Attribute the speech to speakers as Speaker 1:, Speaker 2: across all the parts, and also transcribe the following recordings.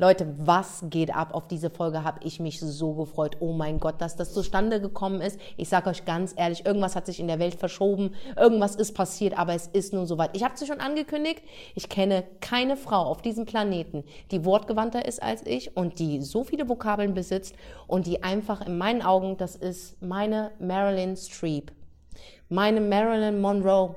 Speaker 1: Leute, was geht ab? Auf diese Folge habe ich mich so gefreut. Oh mein Gott, dass das zustande gekommen ist. Ich sage euch ganz ehrlich, irgendwas hat sich in der Welt verschoben, irgendwas ist passiert, aber es ist nun soweit. Ich habe es schon angekündigt, ich kenne keine Frau auf diesem Planeten, die wortgewandter ist als ich und die so viele Vokabeln besitzt und die einfach in meinen Augen, das ist meine Marilyn Streep, meine Marilyn Monroe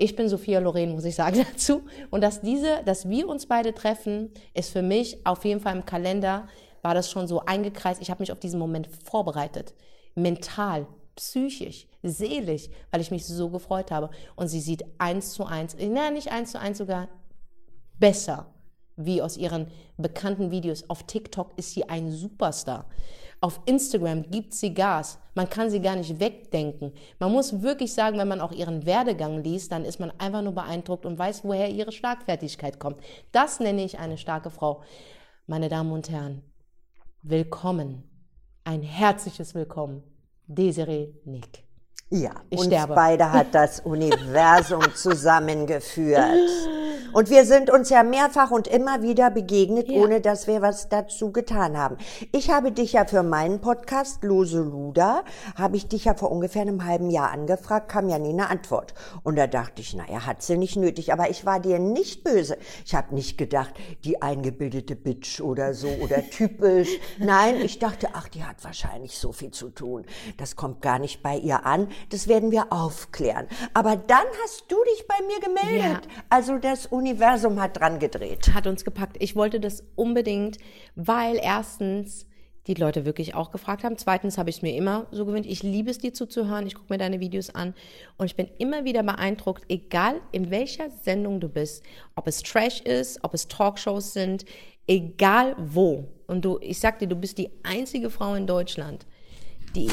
Speaker 1: ich bin Sophia Loren, muss ich sagen dazu. Und dass diese, dass wir uns beide treffen, ist für mich auf jeden Fall im Kalender, war das schon so eingekreist. Ich habe mich auf diesen Moment vorbereitet. Mental, psychisch, seelisch, weil ich mich so gefreut habe. Und sie sieht eins zu eins, nein, nicht eins zu eins, sogar besser, wie aus ihren bekannten Videos. Auf TikTok ist sie ein Superstar. Auf Instagram gibt sie Gas. Man kann sie gar nicht wegdenken. Man muss wirklich sagen, wenn man auch ihren Werdegang liest, dann ist man einfach nur beeindruckt und weiß, woher ihre Schlagfertigkeit kommt. Das nenne ich eine starke Frau. Meine Damen und Herren, willkommen. Ein herzliches Willkommen. Desiree Nick.
Speaker 2: Ja, ich uns sterbe. beide hat das Universum zusammengeführt. Und wir sind uns ja mehrfach und immer wieder begegnet, ja. ohne dass wir was dazu getan haben. Ich habe dich ja für meinen Podcast Lose Luda, habe ich dich ja vor ungefähr einem halben Jahr angefragt, kam ja nie eine Antwort. Und da dachte ich, naja, hat sie nicht nötig. Aber ich war dir nicht böse. Ich habe nicht gedacht, die eingebildete Bitch oder so oder typisch. Nein, ich dachte, ach, die hat wahrscheinlich so viel zu tun. Das kommt gar nicht bei ihr an. Das werden wir aufklären. Aber dann hast du dich bei mir gemeldet. Ja. Also das Universum hat dran gedreht.
Speaker 1: Hat uns gepackt. Ich wollte das unbedingt, weil erstens die Leute wirklich auch gefragt haben. Zweitens habe ich es mir immer so gewöhnt. Ich liebe es, dir zuzuhören. Ich gucke mir deine Videos an und ich bin immer wieder beeindruckt, egal in welcher Sendung du bist, ob es Trash ist, ob es Talkshows sind, egal wo. Und du, ich sag dir, du bist die einzige Frau in Deutschland, die,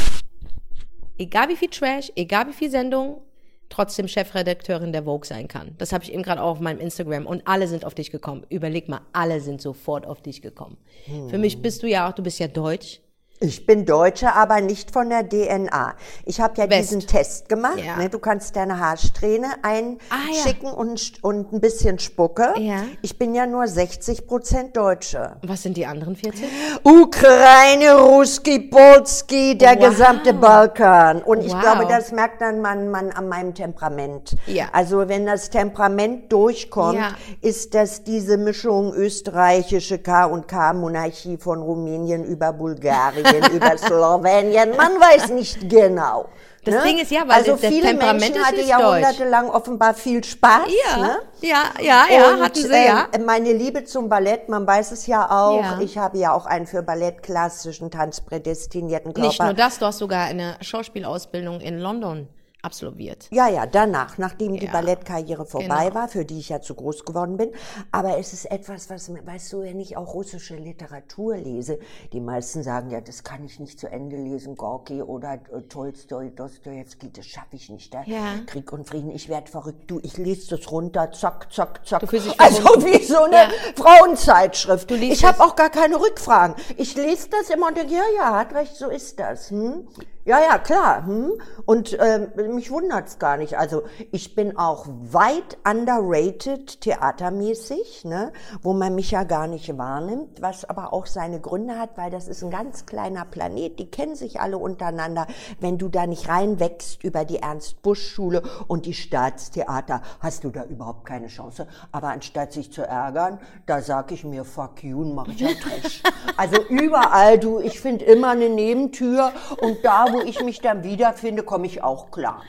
Speaker 1: egal wie viel Trash, egal wie viel Sendung, trotzdem Chefredakteurin der Vogue sein kann. Das habe ich eben gerade auch auf meinem Instagram und alle sind auf dich gekommen. Überleg mal, alle sind sofort auf dich gekommen. Hm. Für mich bist du ja auch, du bist ja deutsch.
Speaker 2: Ich bin Deutsche, aber nicht von der DNA. Ich habe ja West. diesen Test gemacht. Ja. Ne? Du kannst deine Haarsträhne einschicken ah, ja. und, und ein bisschen Spucke. Ja. Ich bin ja nur 60 Prozent Deutsche.
Speaker 1: Was sind die anderen 40?
Speaker 2: Ukraine, Ruski, Polski, der wow. gesamte Balkan. Und ich wow. glaube, das merkt dann man, man an meinem Temperament. Ja. Also wenn das Temperament durchkommt, ist das diese Mischung österreichische K und K Monarchie von Rumänien über Bulgarien. Über Slowenien, man weiß nicht genau.
Speaker 1: Das ne? Ding ist ja, weil also das viele Temperament
Speaker 2: Menschen hatte jahrhundertelang offenbar viel Spaß.
Speaker 1: Ja, ne? ja, ja, ja, Und, hatten sie ja.
Speaker 2: Äh, meine Liebe zum Ballett, man weiß es ja auch. Ja. Ich habe ja auch einen für Ballett klassischen Tanz prädestinierten Körper.
Speaker 1: Nicht nur das, du hast sogar eine Schauspielausbildung in London absolviert.
Speaker 2: Ja, ja, danach, nachdem ja. die Ballettkarriere vorbei genau. war, für die ich ja zu groß geworden bin. Aber es ist etwas, was, weißt du, wenn ich auch russische Literatur lese, die meisten sagen, ja, das kann ich nicht zu Ende lesen, Gorki oder äh, Tolstoi, Dostoevsky, das schaffe ich nicht. Da. Ja. Krieg und Frieden, ich werde verrückt. Du, ich lese das runter, zack, zack, zack. Also wie so eine ja. Frauenzeitschrift. Du liest ich habe auch gar keine Rückfragen. Ich lese das immer und denke, ja, ja, hat recht, so ist das. Hm? Ja, ja, klar. Hm? Und ähm, mich wundert's gar nicht. Also ich bin auch weit underrated theatermäßig, ne? wo man mich ja gar nicht wahrnimmt, was aber auch seine Gründe hat, weil das ist ein ganz kleiner Planet, die kennen sich alle untereinander. Wenn du da nicht reinwächst über die Ernst-Busch-Schule und die Staatstheater, hast du da überhaupt keine Chance. Aber anstatt sich zu ärgern, da sag ich mir, fuck you, mach ich ein Trash. also überall, du, ich finde immer eine Nebentür und da, wo wo ich mich dann wiederfinde, komme ich auch klar.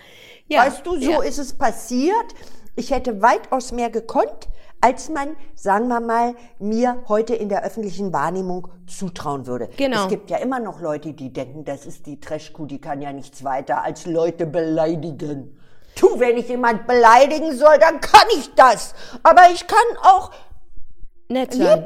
Speaker 2: Ja, weißt du, so ja. ist es passiert. Ich hätte weitaus mehr gekonnt, als man, sagen wir mal, mir heute in der öffentlichen Wahrnehmung zutrauen würde. Genau. Es gibt ja immer noch Leute, die denken, das ist die Trashkuh, die kann ja nichts weiter als Leute beleidigen. Tu, wenn ich jemand beleidigen soll, dann kann ich das. Aber ich kann auch
Speaker 1: Nett sein.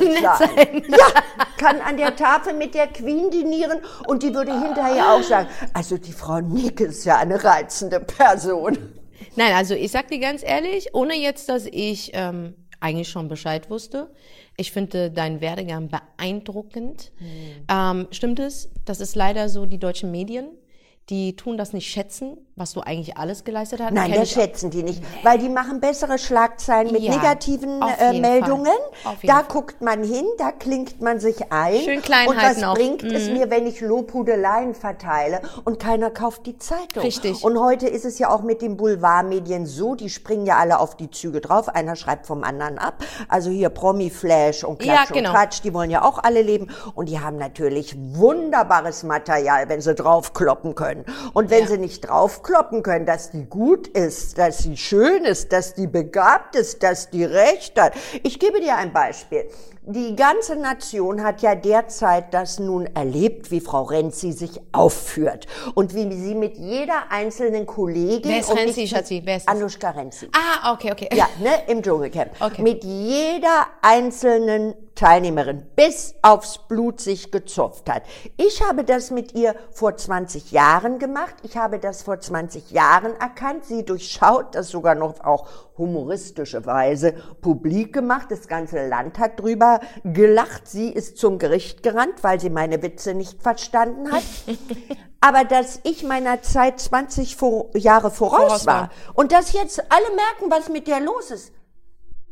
Speaker 2: Nett sein. Ja, kann an der Tafel mit der Queen dinieren und die würde hinterher auch sagen, also die Frau Nick ist ja eine reizende Person.
Speaker 1: Nein, also ich sag dir ganz ehrlich, ohne jetzt, dass ich ähm, eigentlich schon Bescheid wusste, ich finde deinen Werdegang beeindruckend. Hm. Ähm, stimmt es? Das ist leider so die deutschen Medien die tun das nicht schätzen, was du eigentlich alles geleistet hast.
Speaker 2: Nein, das schätzen die nicht, weil die machen bessere Schlagzeilen mit
Speaker 1: Ja,
Speaker 2: negativen äh, Meldungen. Da
Speaker 1: Fall.
Speaker 2: guckt man hin, da klingt man sich ein.
Speaker 1: Schön klein
Speaker 2: Und was
Speaker 1: auch. Mhm.
Speaker 2: bringt es mir, wenn ich Lobhudeleien verteile und keiner kauft die Zeitung?
Speaker 1: Richtig.
Speaker 2: Und heute ist es ja auch mit den Boulevardmedien so, die springen ja alle auf die Züge drauf, einer schreibt vom anderen ab. Also hier Promi-Flash und
Speaker 1: Ja,
Speaker 2: Klatsch
Speaker 1: genau.
Speaker 2: und Quatsch, die wollen ja auch alle leben. Und die haben natürlich wunderbares Material, wenn sie draufkloppen können. Und wenn
Speaker 1: Ja.
Speaker 2: sie nicht draufkloppen können, dass die gut ist, dass sie schön ist, dass die begabt ist, dass die recht hat. Ich gebe dir ein Beispiel. Die ganze Nation hat ja derzeit das nun erlebt, wie Frau Renzi sich aufführt und wie sie mit jeder einzelnen Kollegin
Speaker 1: Wer ist
Speaker 2: und
Speaker 1: Renzi, Schatzi? Wer ist?
Speaker 2: Anushka Renzi.
Speaker 1: Ah, okay, okay.
Speaker 2: Ja, ne, im Dschungelcamp.
Speaker 1: Okay.
Speaker 2: Mit jeder einzelnen Teilnehmerin bis aufs Blut sich gezupft hat. Ich habe das mit ihr vor 20 Jahren gemacht. Ich habe das vor 20 Jahren erkannt. Sie durchschaut das sogar noch auch humoristische Weise publik gemacht. Das ganze Land hat drüber gelacht. Sie ist zum Gericht gerannt, weil sie meine Witze nicht verstanden hat. Aber dass ich meiner Zeit 20 vor, Jahre voraus,
Speaker 1: Voraus war.
Speaker 2: war und dass jetzt alle merken, was mit der los ist,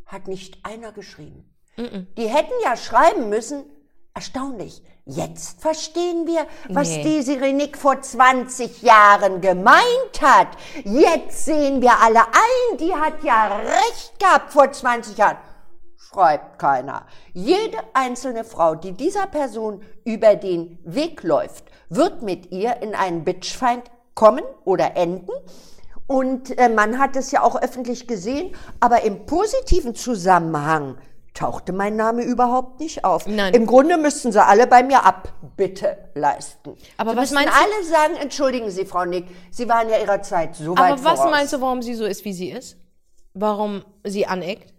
Speaker 2: hat nicht einer geschrieben. Die hätten ja schreiben müssen, erstaunlich, jetzt verstehen wir, was
Speaker 1: Nee.
Speaker 2: die Sirenik vor 20 Jahren gemeint hat. Jetzt sehen wir alle ein, die hat ja recht gehabt vor 20 Jahren. Schreibt keiner. Jede einzelne Frau, die dieser Person über den Weg läuft, wird mit ihr in einen Bitchfeind kommen oder enden. Und äh, man hat es ja auch öffentlich gesehen, aber im positiven Zusammenhang tauchte mein Name überhaupt nicht auf.
Speaker 1: Nein.
Speaker 2: Im Grunde müssten sie alle bei mir Abbitte leisten.
Speaker 1: Aber
Speaker 2: sie
Speaker 1: was meinst du-
Speaker 2: alle sagen, entschuldigen Sie, Frau Nick, Sie waren ja Ihrer Zeit so weit
Speaker 1: Aber was
Speaker 2: voraus.
Speaker 1: meinst du, warum sie so ist, wie sie ist? Warum sie aneckt?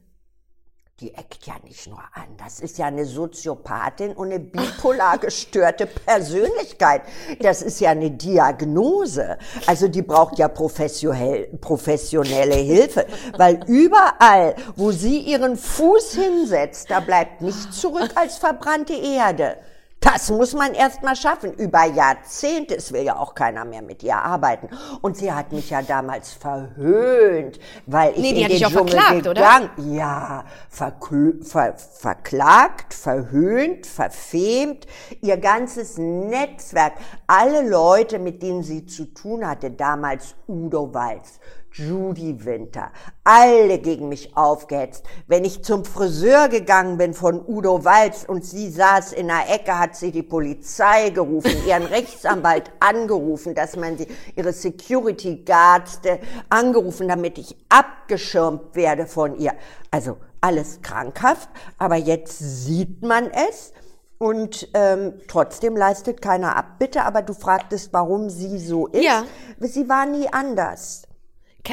Speaker 2: Die eckt ja nicht nur an. Das ist ja eine Soziopathin und eine bipolar gestörte Persönlichkeit. Das ist ja eine Diagnose. Also die braucht ja professionell, professionelle Hilfe. Weil überall, wo sie ihren Fuß hinsetzt, da bleibt nichts zurück als verbrannte Erde. Das muss man erst mal schaffen. Über Jahrzehnte. Es will ja auch keiner mehr mit ihr arbeiten. Und sie hat mich ja damals verhöhnt, weil ich
Speaker 1: Nee, die
Speaker 2: in
Speaker 1: hat
Speaker 2: den
Speaker 1: dich auch
Speaker 2: Dschungel
Speaker 1: verklagt, oder?
Speaker 2: gegangen ja, verklö- ver verklagt, verhöhnt, verfemt, ihr ganzes Netzwerk, alle Leute, mit denen sie zu tun hatte, damals Udo Walz, Judy Winter, alle gegen mich aufgehetzt. Wenn ich zum Friseur gegangen bin von Udo Walz und sie saß in der Ecke, hat sie die Polizei gerufen, ihren Rechtsanwalt angerufen, dass man sie, ihre Security Guards äh, angerufen, damit ich abgeschirmt werde von ihr. Also alles krankhaft, aber jetzt sieht man es. Und ähm, trotzdem leistet keiner Abbitte, aber du fragtest, warum sie so ist.
Speaker 1: Ja.
Speaker 2: Sie war nie anders.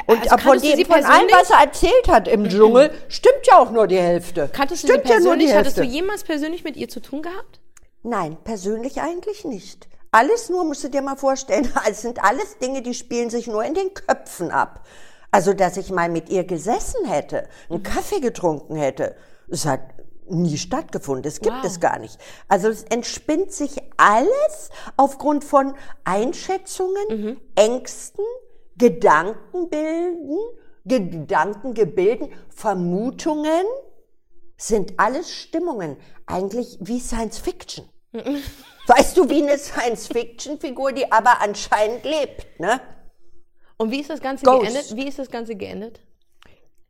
Speaker 2: Und
Speaker 1: also
Speaker 2: von, dem, von allem, was er erzählt hat im Dschungel, stimmt ja auch nur die Hälfte.
Speaker 1: Kanntest du
Speaker 2: stimmt
Speaker 1: sie persönlich?
Speaker 2: ja nur die
Speaker 1: Hattest
Speaker 2: Hälfte.
Speaker 1: du jemals persönlich mit ihr zu tun gehabt?
Speaker 2: Nein, persönlich eigentlich nicht. Alles nur, musst du dir mal vorstellen, es sind alles Dinge, die spielen sich nur in den Köpfen ab. Also, dass ich mal mit ihr gesessen hätte, einen Kaffee getrunken hätte, es hat nie stattgefunden. Es gibt
Speaker 1: Wow.
Speaker 2: es gar nicht. Also, es entspinnt sich alles aufgrund von Einschätzungen, Ängsten, Gedankenbilden, Gedankengebilden, Vermutungen sind alles Stimmungen, eigentlich wie Science Fiction. weißt du, wie eine Science Fiction Figur, die aber anscheinend lebt, ne?
Speaker 1: Und wie ist das Ganze
Speaker 2: Ghost.
Speaker 1: geendet? Wie ist das Ganze geendet?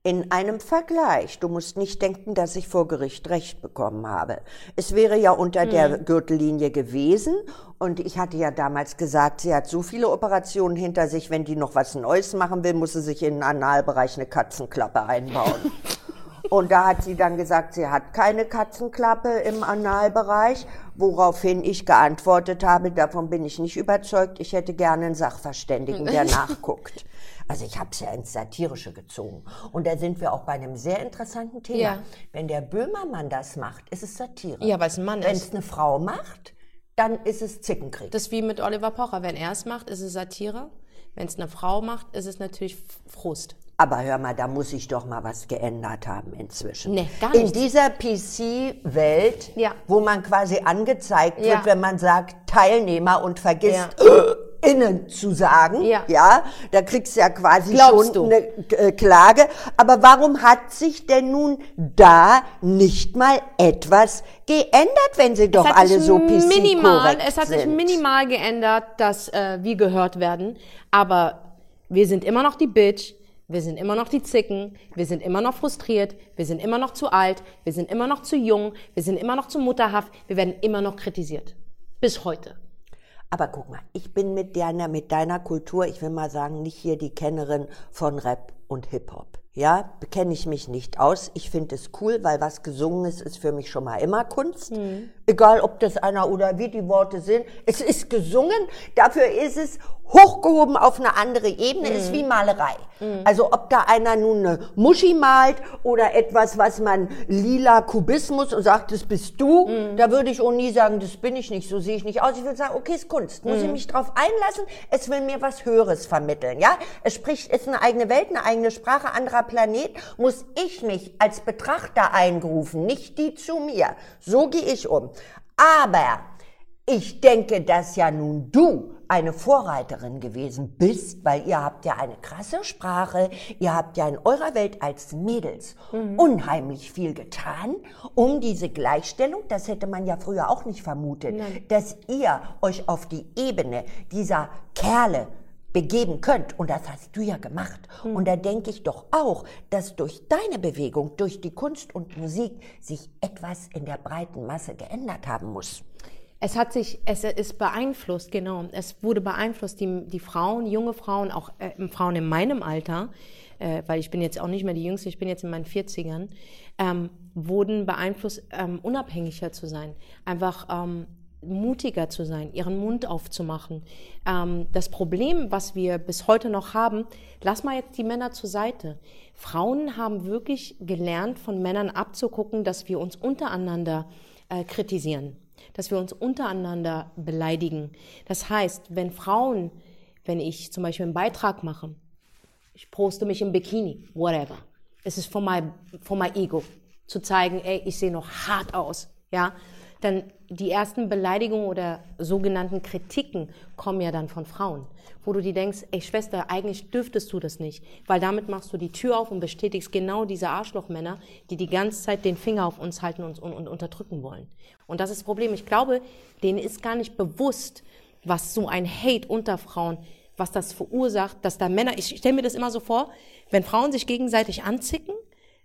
Speaker 2: In einem Vergleich. Du musst nicht denken, dass ich vor Gericht Recht bekommen habe. Es wäre ja unter der Gürtellinie gewesen. Und ich hatte ja damals gesagt, sie hat so viele Operationen hinter sich, wenn die noch was Neues machen will, muss sie sich in den Analbereich eine Katzenklappe einbauen. Und da hat sie dann gesagt, sie hat keine Katzenklappe im Analbereich, woraufhin ich geantwortet habe, davon bin ich nicht überzeugt, ich hätte gerne einen Sachverständigen, der nachguckt. Also ich habe es ja ins Satirische gezogen. Und da sind wir auch bei einem sehr interessanten Thema.
Speaker 1: Ja.
Speaker 2: Wenn der Böhmermann das macht, ist es Satire.
Speaker 1: Ja, weil es ein Mann
Speaker 2: Wenn
Speaker 1: ist.
Speaker 2: es eine Frau macht, dann ist es Zickenkrieg.
Speaker 1: Das ist wie mit Oliver Pocher. Wenn er es macht, ist es Satire. Wenn es eine Frau macht, ist es natürlich Frust.
Speaker 2: Aber hör mal, da muss sich doch mal was geändert haben inzwischen.
Speaker 1: Nee, gar
Speaker 2: In
Speaker 1: nichts.
Speaker 2: dieser PC-Welt,
Speaker 1: Ja.
Speaker 2: wo man quasi angezeigt
Speaker 1: Ja.
Speaker 2: wird, wenn man sagt Teilnehmer und vergisst,
Speaker 1: Ja.
Speaker 2: innen zu sagen.
Speaker 1: Ja.
Speaker 2: ja da kriegst du ja quasi
Speaker 1: Glaubst
Speaker 2: schon
Speaker 1: du?
Speaker 2: eine äh, Klage. Aber warum hat sich denn nun da nicht mal etwas geändert, wenn sie doch alle so PC
Speaker 1: minimal, Es hat
Speaker 2: sind?
Speaker 1: sich minimal geändert, dass äh, wir gehört werden. Aber wir sind immer noch die Bitch. Wir sind immer noch die Zicken. Wir sind immer noch frustriert. Wir sind immer noch zu alt. Wir sind immer noch zu jung. Wir sind immer noch zu mutterhaft. Wir werden immer noch kritisiert. Bis heute.
Speaker 2: Aber guck mal, ich bin mit deiner, mit deiner Kultur, ich will mal sagen, nicht hier die Kennerin von Rap und Hip-Hop. Ja, bekenne ich mich nicht aus. Ich finde es cool, weil was gesungen ist, ist für mich schon mal immer Kunst. Egal, ob das einer oder wie die Worte sind. Es ist gesungen, dafür ist es hochgehoben auf eine andere Ebene, ist wie Malerei. Also ob da einer nun eine Muschi malt oder etwas, was man lila Kubismus und sagt, das bist du, da würde ich auch nie sagen, das bin ich nicht, so sehe ich nicht aus. Ich würde sagen, okay, ist Kunst. Muss ich mich drauf einlassen? Es will mir was Höheres vermitteln, ja? Es spricht, ist eine eigene Welt, eine eigene Sprache, anderer Planet. Muss ich mich als Betrachter eingerufen, nicht die zu mir. So gehe ich um. Aber ich denke, dass ja nun du eine Vorreiterin gewesen bist, weil ihr habt ja eine krasse Sprache, ihr habt ja in eurer Welt als Mädels unheimlich viel getan, um diese Gleichstellung, das hätte man ja früher auch nicht vermutet, dass ihr euch auf die Ebene dieser Kerle begeben könnt. Und das hast du ja gemacht. Und da denke ich doch auch, dass durch deine Bewegung, durch die Kunst und Musik sich etwas in der breiten Masse geändert haben muss.
Speaker 1: Es hat sich, es ist beeinflusst, genau. Es wurde beeinflusst, die, die Frauen, junge Frauen, auch äh, Frauen in meinem Alter, äh, weil ich bin jetzt auch nicht mehr die Jüngste, ich bin jetzt in meinen 40ern, ähm, wurden beeinflusst, ähm, unabhängiger zu sein. Einfach ähm, mutiger zu sein, ihren Mund aufzumachen. Ähm, das Problem, was wir bis heute noch haben, lass mal jetzt die Männer zur Seite. Frauen haben wirklich gelernt, von Männern abzugucken, dass wir uns untereinander äh, kritisieren, dass wir uns untereinander beleidigen. Das heißt, wenn Frauen, wenn ich zum Beispiel einen Beitrag mache, ich poste mich im Bikini, whatever. Es ist von meinem von my Ego, zu zeigen, ey, ich sehe noch hart aus, ja. Dann die ersten Beleidigungen oder sogenannten Kritiken kommen ja dann von Frauen, wo du dir denkst, ey Schwester, eigentlich dürftest du das nicht, weil damit machst du die Tür auf und bestätigst genau diese Arschlochmänner, die die ganze Zeit den Finger auf uns halten und, und, und unterdrücken wollen. Und das ist das Problem. Ich glaube, denen ist gar nicht bewusst, was so ein Hate unter Frauen was das verursacht, dass da Männer, ich stelle mir das immer so vor, wenn Frauen sich gegenseitig anzicken,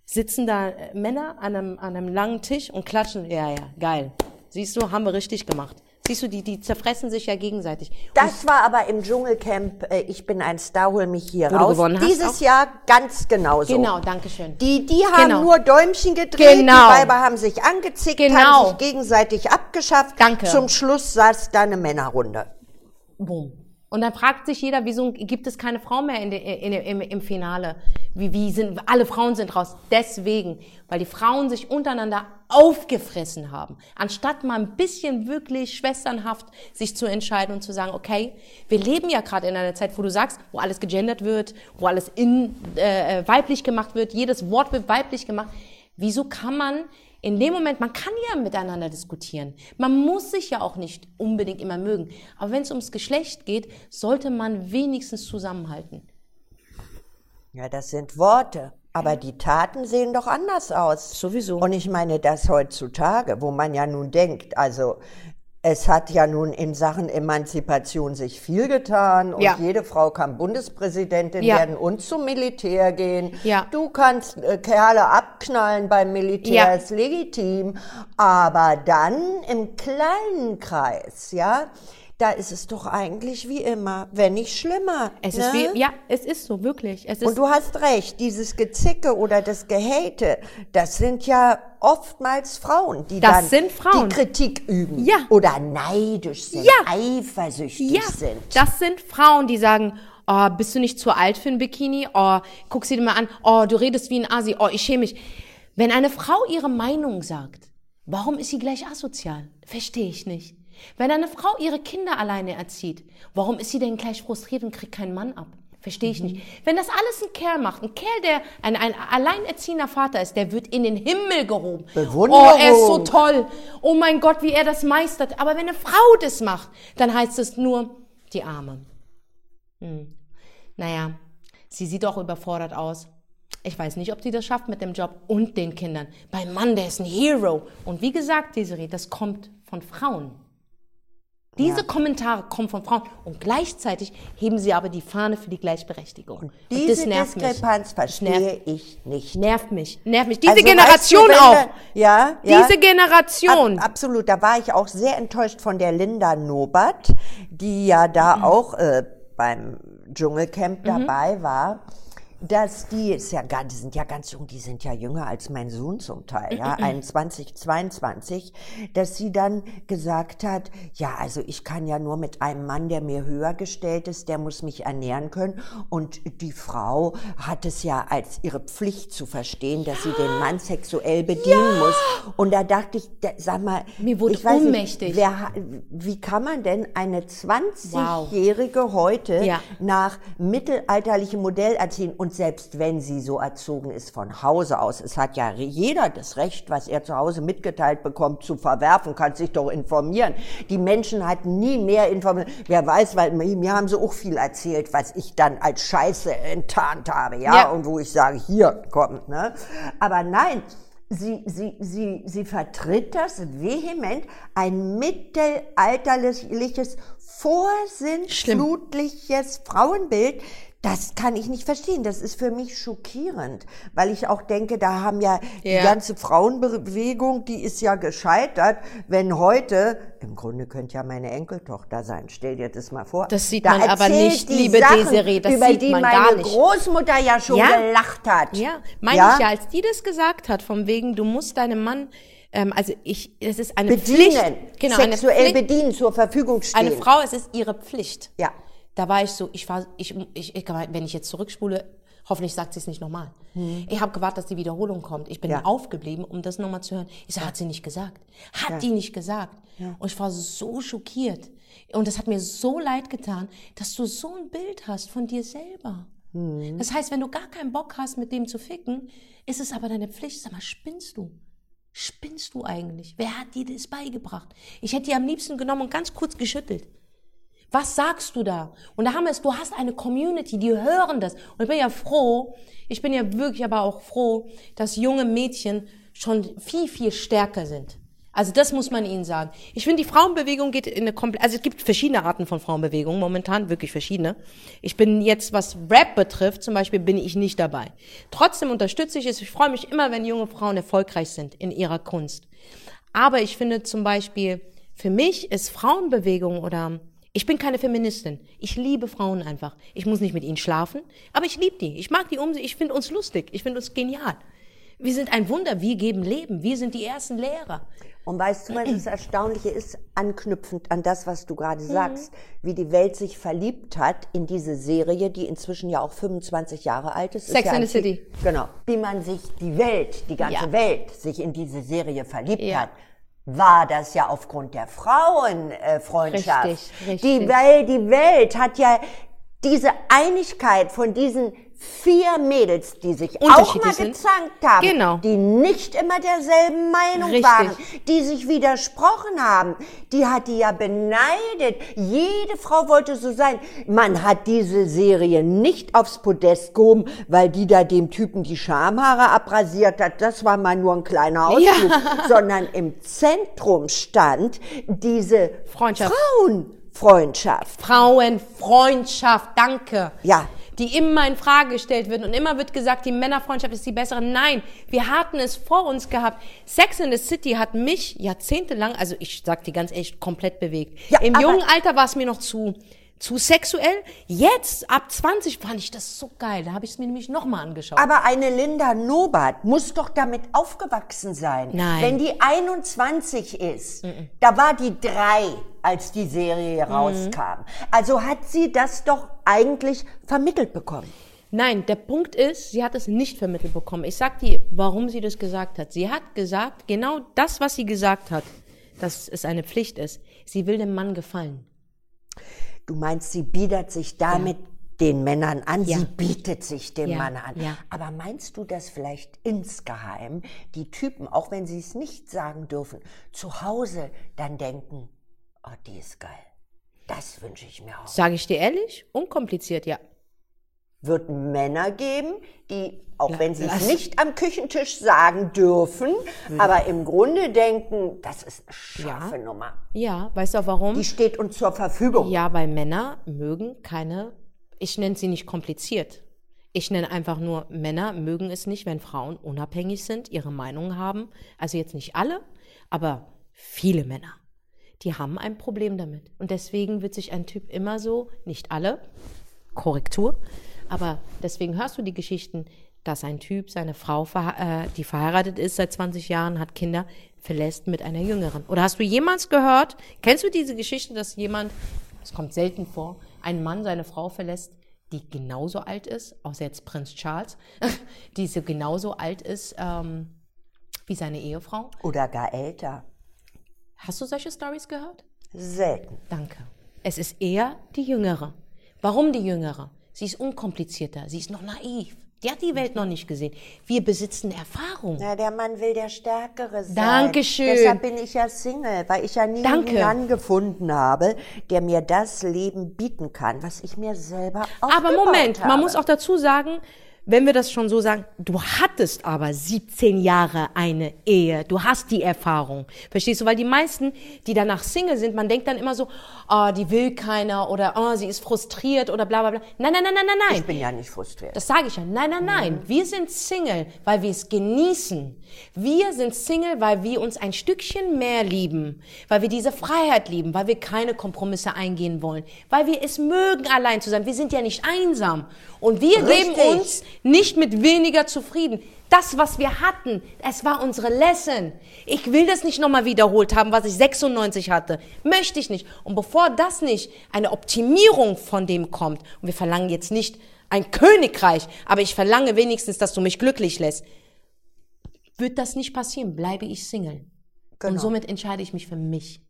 Speaker 1: sitzen da Männer an einem, an einem langen Tisch und klatschen, ja, ja, geil. Siehst du, haben wir richtig gemacht. Siehst du, die, die zerfressen sich ja gegenseitig.
Speaker 2: Das war aber im Dschungelcamp, äh, ich bin ein Star, hol mich hier raus. Dieses
Speaker 1: auch?
Speaker 2: Jahr ganz genauso.
Speaker 1: Genau, danke schön.
Speaker 2: Die, die haben
Speaker 1: Genau.
Speaker 2: nur Däumchen gedreht,
Speaker 1: Genau.
Speaker 2: die Weiber haben sich angezickt,
Speaker 1: Genau.
Speaker 2: haben sich gegenseitig abgeschafft.
Speaker 1: Danke.
Speaker 2: Zum Schluss saß da eine Männerrunde.
Speaker 1: Boom. Und dann fragt sich jeder, wieso gibt es keine Frau mehr in de, in, im, im Finale? Wie, wie sind, alle Frauen sind raus. Deswegen, weil die Frauen sich untereinander aufgefressen haben. Anstatt mal ein bisschen wirklich schwesternhaft sich zu entscheiden und zu sagen, okay, wir leben ja gerade in einer Zeit, wo du sagst, wo alles gegendert wird, wo alles in, äh, weiblich gemacht wird, jedes Wort wird weiblich gemacht. Wieso kann man in dem Moment, man kann ja miteinander diskutieren. Man muss sich ja auch nicht unbedingt immer mögen. Aber wenn es ums Geschlecht geht, sollte man wenigstens zusammenhalten.
Speaker 2: Ja, das sind Worte. Aber die Taten sehen doch anders aus.
Speaker 1: Sowieso.
Speaker 2: Und ich meine das heutzutage, wo man ja nun denkt, also es hat ja nun in Sachen Emanzipation sich viel getan und
Speaker 1: Ja.
Speaker 2: jede Frau kann Bundespräsidentin
Speaker 1: Ja.
Speaker 2: werden und zum Militär gehen.
Speaker 1: Ja.
Speaker 2: Du kannst äh, Kerle abknallen beim Militär, ist legitim. Aber dann im kleinen Kreis, ja, da ist es doch eigentlich wie immer, wenn nicht schlimmer.
Speaker 1: Es
Speaker 2: ne?
Speaker 1: ist wie, ja, es ist so, wirklich. Es ist,
Speaker 2: Und du hast recht, dieses Gezicke oder das Gehate, das sind ja oftmals Frauen, die
Speaker 1: Das
Speaker 2: dann
Speaker 1: Frauen.
Speaker 2: die Kritik üben
Speaker 1: Ja.
Speaker 2: oder neidisch sind,
Speaker 1: Ja.
Speaker 2: eifersüchtig
Speaker 1: ja,
Speaker 2: sind.
Speaker 1: das sind Frauen, die sagen, oh, bist du nicht zu alt für ein Bikini? Oh, guck sie dir mal an. Oh, du redest wie ein Asi. Oh, ich schäme mich. Wenn eine Frau ihre Meinung sagt, warum ist sie gleich asozial? Verstehe ich nicht. Wenn eine Frau ihre Kinder alleine erzieht, warum ist sie denn gleich frustriert und kriegt keinen Mann ab? Verstehe ich nicht. Wenn das alles ein Kerl macht, ein Kerl, der ein, ein alleinerziehender Vater ist, der wird in den Himmel gehoben.
Speaker 2: Bewunderung.
Speaker 1: Oh, er ist so toll. Oh mein Gott, wie er das meistert. Aber wenn eine Frau das macht, dann heißt es nur, Die Arme. Hm. Naja, sie sieht auch überfordert aus. Ich weiß nicht, ob sie das schafft mit dem Job und den Kindern. Mein Mann, der ist ein Hero. Und wie gesagt, Desiree, das kommt von Frauen. Diese ja. Kommentare kommen von Frauen und gleichzeitig heben sie aber die Fahne für die Gleichberechtigung. Und
Speaker 2: diese und Diskrepanz verstehe nervt, ich nicht.
Speaker 1: Nervt mich, nervt mich. Diese also, Generation weißt du, auch.
Speaker 2: ja,
Speaker 1: ja. Diese Generation.
Speaker 2: Ab, absolut. Da war ich auch sehr enttäuscht von der Linda Nobert, die ja da mhm. auch äh, beim Dschungelcamp mhm. dabei war dass die ist ja gar, die sind ja ganz jung, die sind ja jünger als mein Sohn zum Teil, ja, 21, 22, dass sie dann gesagt hat, ja, also ich kann ja nur mit einem Mann, der mir höher gestellt ist, der muss mich ernähren können und die Frau hat es ja als ihre Pflicht zu verstehen, dass sie den Mann sexuell bedienen ja. muss und da dachte ich, da, sag mal,
Speaker 1: mir wurde ich weiß ohnmächtig.
Speaker 2: Nicht, wer, wie kann man denn eine 20-jährige wow. heute ja. nach mittelalterlichem Modell erziehen und und selbst wenn sie so erzogen ist von Hause aus, es hat ja jeder das Recht, was er zu Hause mitgeteilt bekommt, zu verwerfen, kann sich doch informieren. Die Menschen hatten nie mehr Informationen. Wer weiß, weil mir haben sie auch viel erzählt, was ich dann als Scheiße enttarnt habe, ja, ja. und wo ich sage, hier kommt, ne. Aber nein, Sie, sie, sie, sie vertritt das vehement, ein mittelalterliches, vorsinnflutliches Frauenbild, das kann ich nicht verstehen. Das ist für mich schockierend, weil ich auch denke, da haben ja, ja, die ganze Frauenbewegung, die ist ja gescheitert, wenn heute, im Grunde könnte ja meine Enkeltochter sein, stell dir das mal vor.
Speaker 1: Das sieht da man aber nicht, liebe Sachen, Desiree, das
Speaker 2: über
Speaker 1: sieht
Speaker 2: die
Speaker 1: man
Speaker 2: meine
Speaker 1: gar nicht.
Speaker 2: Großmutter ja schon ja? gelacht hat.
Speaker 1: Ja, meine ja? ich ja, als die das gesagt hat, vom wegen, du musst deinem Mann ähm, also ich, es ist eine
Speaker 2: bedienen,
Speaker 1: Pflicht,
Speaker 2: genau, sexuell eine Pflicht, bedienen, zur Verfügung stehen.
Speaker 1: Eine Frau, es ist ihre Pflicht.
Speaker 2: Ja
Speaker 1: da war ich so, ich war, ich, ich, ich wenn ich jetzt zurückspule, hoffentlich sagt sie es nicht nochmal. Hm. Ich habe gewartet, dass die Wiederholung kommt. Ich bin ja. aufgeblieben, um das nochmal zu hören. Ich sage, ja. hat sie nicht gesagt. Hat ja. die nicht gesagt. Ja. Und ich war so schockiert. Und es hat mir so leid getan, dass du so ein Bild hast von dir selber. Hm. Das heißt, wenn du gar keinen Bock hast, mit dem zu ficken, ist es aber deine Pflicht. Sag mal, spinnst du? Spinnst du eigentlich? Wer hat dir das beigebracht? Ich hätte die am liebsten genommen und ganz kurz geschüttelt. Was sagst du da? Und da haben wir es, du hast eine Community, die hören das. Und ich bin ja froh, ich bin ja wirklich aber auch froh, dass junge Mädchen schon viel, viel stärker sind. Also das muss man ihnen sagen. Ich finde, die Frauenbewegung geht in eine komplett, also es gibt verschiedene Arten von Frauenbewegungen, momentan wirklich verschiedene. Ich bin jetzt, was Rap betrifft, zum Beispiel, bin ich nicht dabei. Trotzdem unterstütze ich es. Ich freue mich immer, wenn junge Frauen erfolgreich sind in ihrer Kunst. Aber ich finde zum Beispiel, für mich ist Frauenbewegung oder ich bin keine Feministin. Ich liebe Frauen einfach. Ich muss nicht mit ihnen schlafen, aber ich liebe die. Ich mag die um. Ich finde uns lustig. Ich finde uns genial. Wir sind ein Wunder. Wir geben Leben. Wir sind die ersten Lehrer.
Speaker 2: Und weißt du, was das Erstaunliche ist, anknüpfend an das, was du gerade sagst, mhm. wie die Welt sich verliebt hat in diese Serie, die inzwischen ja auch 25 Jahre alt ist.
Speaker 1: Sex
Speaker 2: ist
Speaker 1: ja in the City.
Speaker 2: Genau. Wie man sich, die Welt, die ganze ja. Welt sich in diese Serie verliebt ja. hat war das ja aufgrund der Frauenfreundschaft. Richtig, richtig. Die, weil die Welt hat ja diese Einigkeit von diesen vier Mädels, die sich auch mal gezankt haben, genau. die nicht immer derselben Meinung Richtig. waren, die sich widersprochen haben, die hat die ja beneidet. Jede Frau wollte so sein. Man hat diese Serie nicht aufs Podest gehoben, weil die da dem Typen die Schamhaare abrasiert hat. Das war mal nur ein kleiner Ausflug, ja. sondern im Zentrum stand diese
Speaker 1: Freundschaft.
Speaker 2: Frauenfreundschaft.
Speaker 1: Frauenfreundschaft, danke.
Speaker 2: Ja
Speaker 1: die immer in Frage gestellt wird und immer wird gesagt, die Männerfreundschaft ist die bessere. Nein, wir hatten es vor uns gehabt. Sex in the City hat mich jahrzehntelang, also ich sag dir ganz ehrlich, komplett bewegt. Ja, Im jungen Alter war es mir noch zu zu sexuell. Jetzt, ab 20, fand ich das so geil. Da habe ich es mir nämlich nochmal angeschaut.
Speaker 2: Aber eine Linda Nobert muss doch damit aufgewachsen sein.
Speaker 1: Nein.
Speaker 2: Wenn die 21 ist, mhm. da war die drei, als die Serie mhm. rauskam. Also hat sie das doch eigentlich vermittelt bekommen.
Speaker 1: Nein, der Punkt ist, sie hat es nicht vermittelt bekommen. Ich sag dir, warum sie das gesagt hat. Sie hat gesagt, genau das, was sie gesagt hat, dass es eine Pflicht ist. Sie will dem Mann gefallen.
Speaker 2: Du meinst, sie biedert sich damit ja. den Männern an, ja. sie bietet sich dem
Speaker 1: ja.
Speaker 2: Mann an. Aber meinst du, dass vielleicht insgeheim die Typen, auch wenn sie es nicht sagen dürfen, zu Hause dann denken, oh, die ist geil. Das wünsche ich mir auch.
Speaker 1: Sage ich dir ehrlich, unkompliziert, ja.
Speaker 2: Wird Männer geben, die, auch wenn sie es nicht am Küchentisch sagen dürfen, aber im Grunde denken, das ist eine scharfe Nummer.
Speaker 1: Ja, weißt du auch warum?
Speaker 2: Die steht uns zur Verfügung.
Speaker 1: Ja, weil Männer mögen keine, ich nenne sie nicht kompliziert. Ich nenne einfach nur, Männer mögen es nicht, wenn Frauen unabhängig sind, ihre Meinung haben. Also jetzt nicht alle, aber viele Männer. Die haben ein Problem damit. Und deswegen wird sich ein Typ immer so, nicht alle, Korrektur, aber deswegen hörst du die Geschichten, dass ein Typ seine Frau, verhe- äh, die verheiratet ist seit 20 Jahren, hat Kinder, verlässt mit einer jüngeren. Oder hast du jemals gehört, kennst du diese Geschichte, dass jemand, es kommt selten vor, ein Mann seine Frau verlässt, die genauso alt ist, außer jetzt Prinz Charles, die so genauso alt ist ähm, wie seine Ehefrau?
Speaker 2: Oder gar älter.
Speaker 1: Hast du solche Stories gehört?
Speaker 2: Selten.
Speaker 1: Danke. Es ist eher die Jüngere. Warum die Jüngere? Sie ist unkomplizierter, sie ist noch naiv. Die hat die Welt noch nicht gesehen. Wir besitzen Erfahrung.
Speaker 2: Na, der Mann will der Stärkere sein.
Speaker 1: Dankeschön.
Speaker 2: Deshalb bin ich ja Single, weil ich ja niemanden
Speaker 1: Danke.
Speaker 2: angefunden habe, der mir das Leben bieten kann, was ich mir selber aufgebaut
Speaker 1: Aber Moment,
Speaker 2: habe.
Speaker 1: man muss auch dazu sagen, wenn wir das schon so sagen, du hattest aber 17 Jahre eine Ehe, du hast die Erfahrung. Verstehst du? Weil die meisten, die danach Single sind, man denkt dann immer so, ah, die will keiner oder ah, sie ist frustriert oder bla bla bla. Nein, nein, nein, nein, nein, nein.
Speaker 2: Ich bin ja nicht frustriert.
Speaker 1: Das sage ich ja. Nein, nein, nein. Wir sind Single, weil wir es genießen. Wir sind Single, weil wir uns ein Stückchen mehr lieben, weil wir diese Freiheit lieben, weil wir keine Kompromisse eingehen wollen, weil wir es mögen, allein zu sein. Wir sind ja nicht einsam. Und wir geben
Speaker 2: Richtig.
Speaker 1: uns nicht mit weniger zufrieden. Das, was wir hatten, es war unsere Lesson. Ich will das nicht nochmal wiederholt haben, was ich 96 hatte. Möchte ich nicht. Und bevor das nicht eine Optimierung von dem kommt, und wir verlangen jetzt nicht ein Königreich, aber ich verlange wenigstens, dass du mich glücklich lässt, wird das nicht passieren, bleibe ich Single.
Speaker 2: Genau.
Speaker 1: Und somit entscheide ich mich für mich.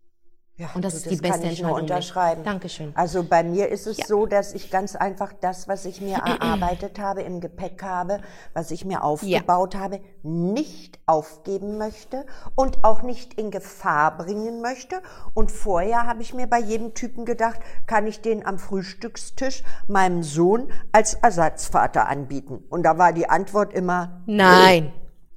Speaker 2: Ja,
Speaker 1: Und das ist die
Speaker 2: kann
Speaker 1: beste
Speaker 2: ich nur
Speaker 1: Entscheidung.
Speaker 2: unterschreiben.
Speaker 1: Dankeschön.
Speaker 2: Also bei mir ist es
Speaker 1: Ja.
Speaker 2: so, dass ich ganz einfach das, was ich mir erarbeitet habe, im Gepäck habe, was ich mir aufgebaut habe, nicht aufgeben möchte und auch nicht in Gefahr bringen möchte. Und vorher habe ich mir bei jedem Typen gedacht, kann ich den am Frühstückstisch meinem Sohn als Ersatzvater anbieten? Und da war die Antwort immer
Speaker 1: Nein.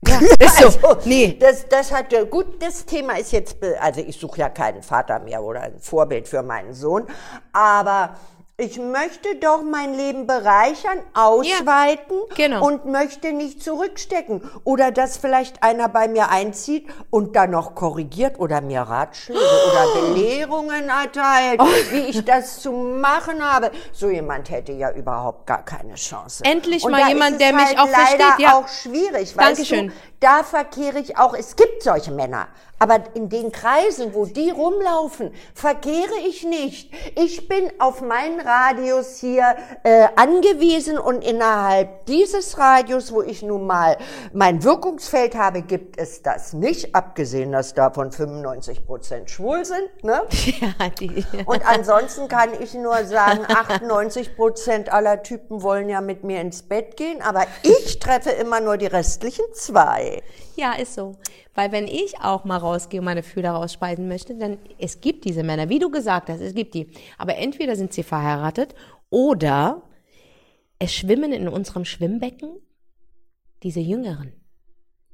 Speaker 1: Ja, ist so.
Speaker 2: also,
Speaker 1: nee.
Speaker 2: Das, das hat ja gut, das Thema ist jetzt, also ich suche ja keinen Vater mehr oder ein Vorbild für meinen Sohn, aber ich möchte doch mein Leben bereichern, ausweiten
Speaker 1: genau.
Speaker 2: und möchte nicht zurückstecken. Oder dass vielleicht einer bei mir einzieht und dann noch korrigiert oder mir Ratschläge oder Belehrungen erteilt,
Speaker 1: Oh.
Speaker 2: wie ich das zu machen habe. So jemand hätte ja überhaupt gar keine Chance.
Speaker 1: Endlich
Speaker 2: und
Speaker 1: mal jemand, der mich
Speaker 2: halt
Speaker 1: auch versteht, ja.
Speaker 2: auch schwierig,
Speaker 1: Dankeschön.
Speaker 2: du? Da verkehre ich auch, es gibt solche Männer, aber in den Kreisen, wo die rumlaufen, verkehre ich nicht. Ich bin auf meinen Radius hier äh, angewiesen und innerhalb dieses Radius, wo ich nun mal mein Wirkungsfeld habe, gibt es das nicht, abgesehen, dass davon 95 Prozent schwul sind. Ne?
Speaker 1: Ja, die,
Speaker 2: Und ansonsten kann ich nur sagen, 98 Prozent aller Typen wollen ja mit mir ins Bett gehen, aber ich treffe immer nur die restlichen zwei.
Speaker 1: Ja, ist so. Weil wenn ich auch mal rausgehe und meine Fühler rausspeisen möchte, dann es gibt diese Männer, wie du gesagt hast, es gibt die. Aber entweder sind sie verheiratet oder es schwimmen in unserem Schwimmbecken diese Jüngeren.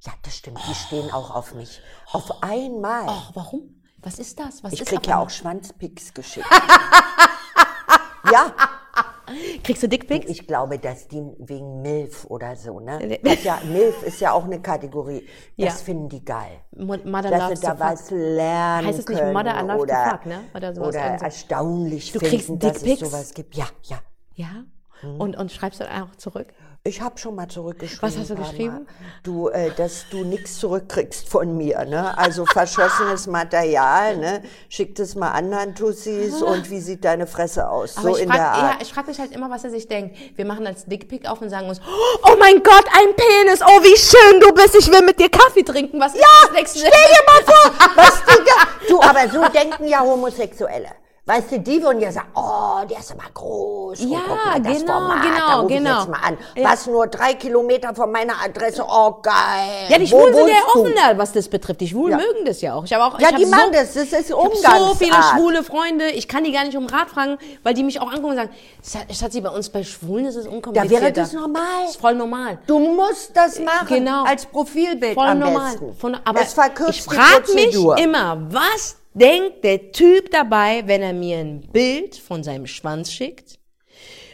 Speaker 2: Ja, das stimmt, die stehen auch auf mich. Auf einmal.
Speaker 1: Oh, warum? Was ist das? Was
Speaker 2: ich
Speaker 1: ist
Speaker 2: krieg ja auch Schwanzpics geschickt. ja,
Speaker 1: Kriegst du Dickpics?
Speaker 2: ich glaube, dass die wegen Milf oder so, ne? Hat ja, Milf ist ja auch eine Kategorie. Das
Speaker 1: Ja.
Speaker 2: finden die geil.
Speaker 1: Mo- Mother
Speaker 2: dass
Speaker 1: loves
Speaker 2: sie
Speaker 1: to
Speaker 2: da was lernen
Speaker 1: Heißt es nicht Mother I love to
Speaker 2: oder,
Speaker 1: fuck, ne? Oder sowas
Speaker 2: oder
Speaker 1: so.
Speaker 2: erstaunlich
Speaker 1: Du
Speaker 2: finden,
Speaker 1: kriegst
Speaker 2: dass es
Speaker 1: Dickpics?
Speaker 2: sowas gibt. Ja, ja.
Speaker 1: Ja?
Speaker 2: Mhm.
Speaker 1: Und, und schreibst du dann auch zurück?
Speaker 2: Ich habe schon mal zurückgeschrieben.
Speaker 1: Was hast du geschrieben?
Speaker 2: Mal. Du, äh, dass du nichts zurückkriegst von mir, ne? Also verschossenes Material, ne? Schick das mal anderen Tussis und wie sieht deine Fresse aus?
Speaker 1: Aber
Speaker 2: so
Speaker 1: ich
Speaker 2: in
Speaker 1: frag,
Speaker 2: der
Speaker 1: ja,
Speaker 2: Art.
Speaker 1: ich frage mich halt immer, was er sich denkt. Wir machen als Dickpick auf und sagen uns, oh mein Gott, ein Penis, oh wie schön du bist, ich will mit dir Kaffee trinken. Was nächste?
Speaker 2: Stell dir mal vor, was ge- du, aber so denken ja Homosexuelle. Weißt du, die würden ja sagen, oh, der ist aber groß. Und
Speaker 1: Ja,
Speaker 2: guck mal, das
Speaker 1: genau,
Speaker 2: Format,
Speaker 1: genau,
Speaker 2: da ruf
Speaker 1: genau.
Speaker 2: Ich jetzt mal an. Was nur drei Kilometer von meiner Adresse, oh geil.
Speaker 1: Ja, die Schwulen sind ja
Speaker 2: wohnst du?
Speaker 1: offen da, was das betrifft. Die Schwulen
Speaker 2: Ja.
Speaker 1: mögen das ja auch. Ich habe auch
Speaker 2: Ja,
Speaker 1: ich
Speaker 2: die
Speaker 1: hab
Speaker 2: machen
Speaker 1: so,
Speaker 2: das, das ist
Speaker 1: Ich habe
Speaker 2: Umgangsart.
Speaker 1: so viele schwule Freunde, ich kann die gar nicht um Rat fragen, weil die mich auch angucken und sagen, Schat- Schatzi, bei uns bei Schwulen ist es
Speaker 2: Da
Speaker 1: unkomplizierter.
Speaker 2: wäre das normal.
Speaker 1: Das ist voll normal.
Speaker 2: Du musst das machen
Speaker 1: Genau.
Speaker 2: als Profilbild
Speaker 1: Voll
Speaker 2: am
Speaker 1: normal.
Speaker 2: besten.
Speaker 1: Von, aber
Speaker 2: das verkürzt
Speaker 1: ich frage mich immer, was denkt der Typ dabei, wenn er mir ein Bild von seinem Schwanz schickt?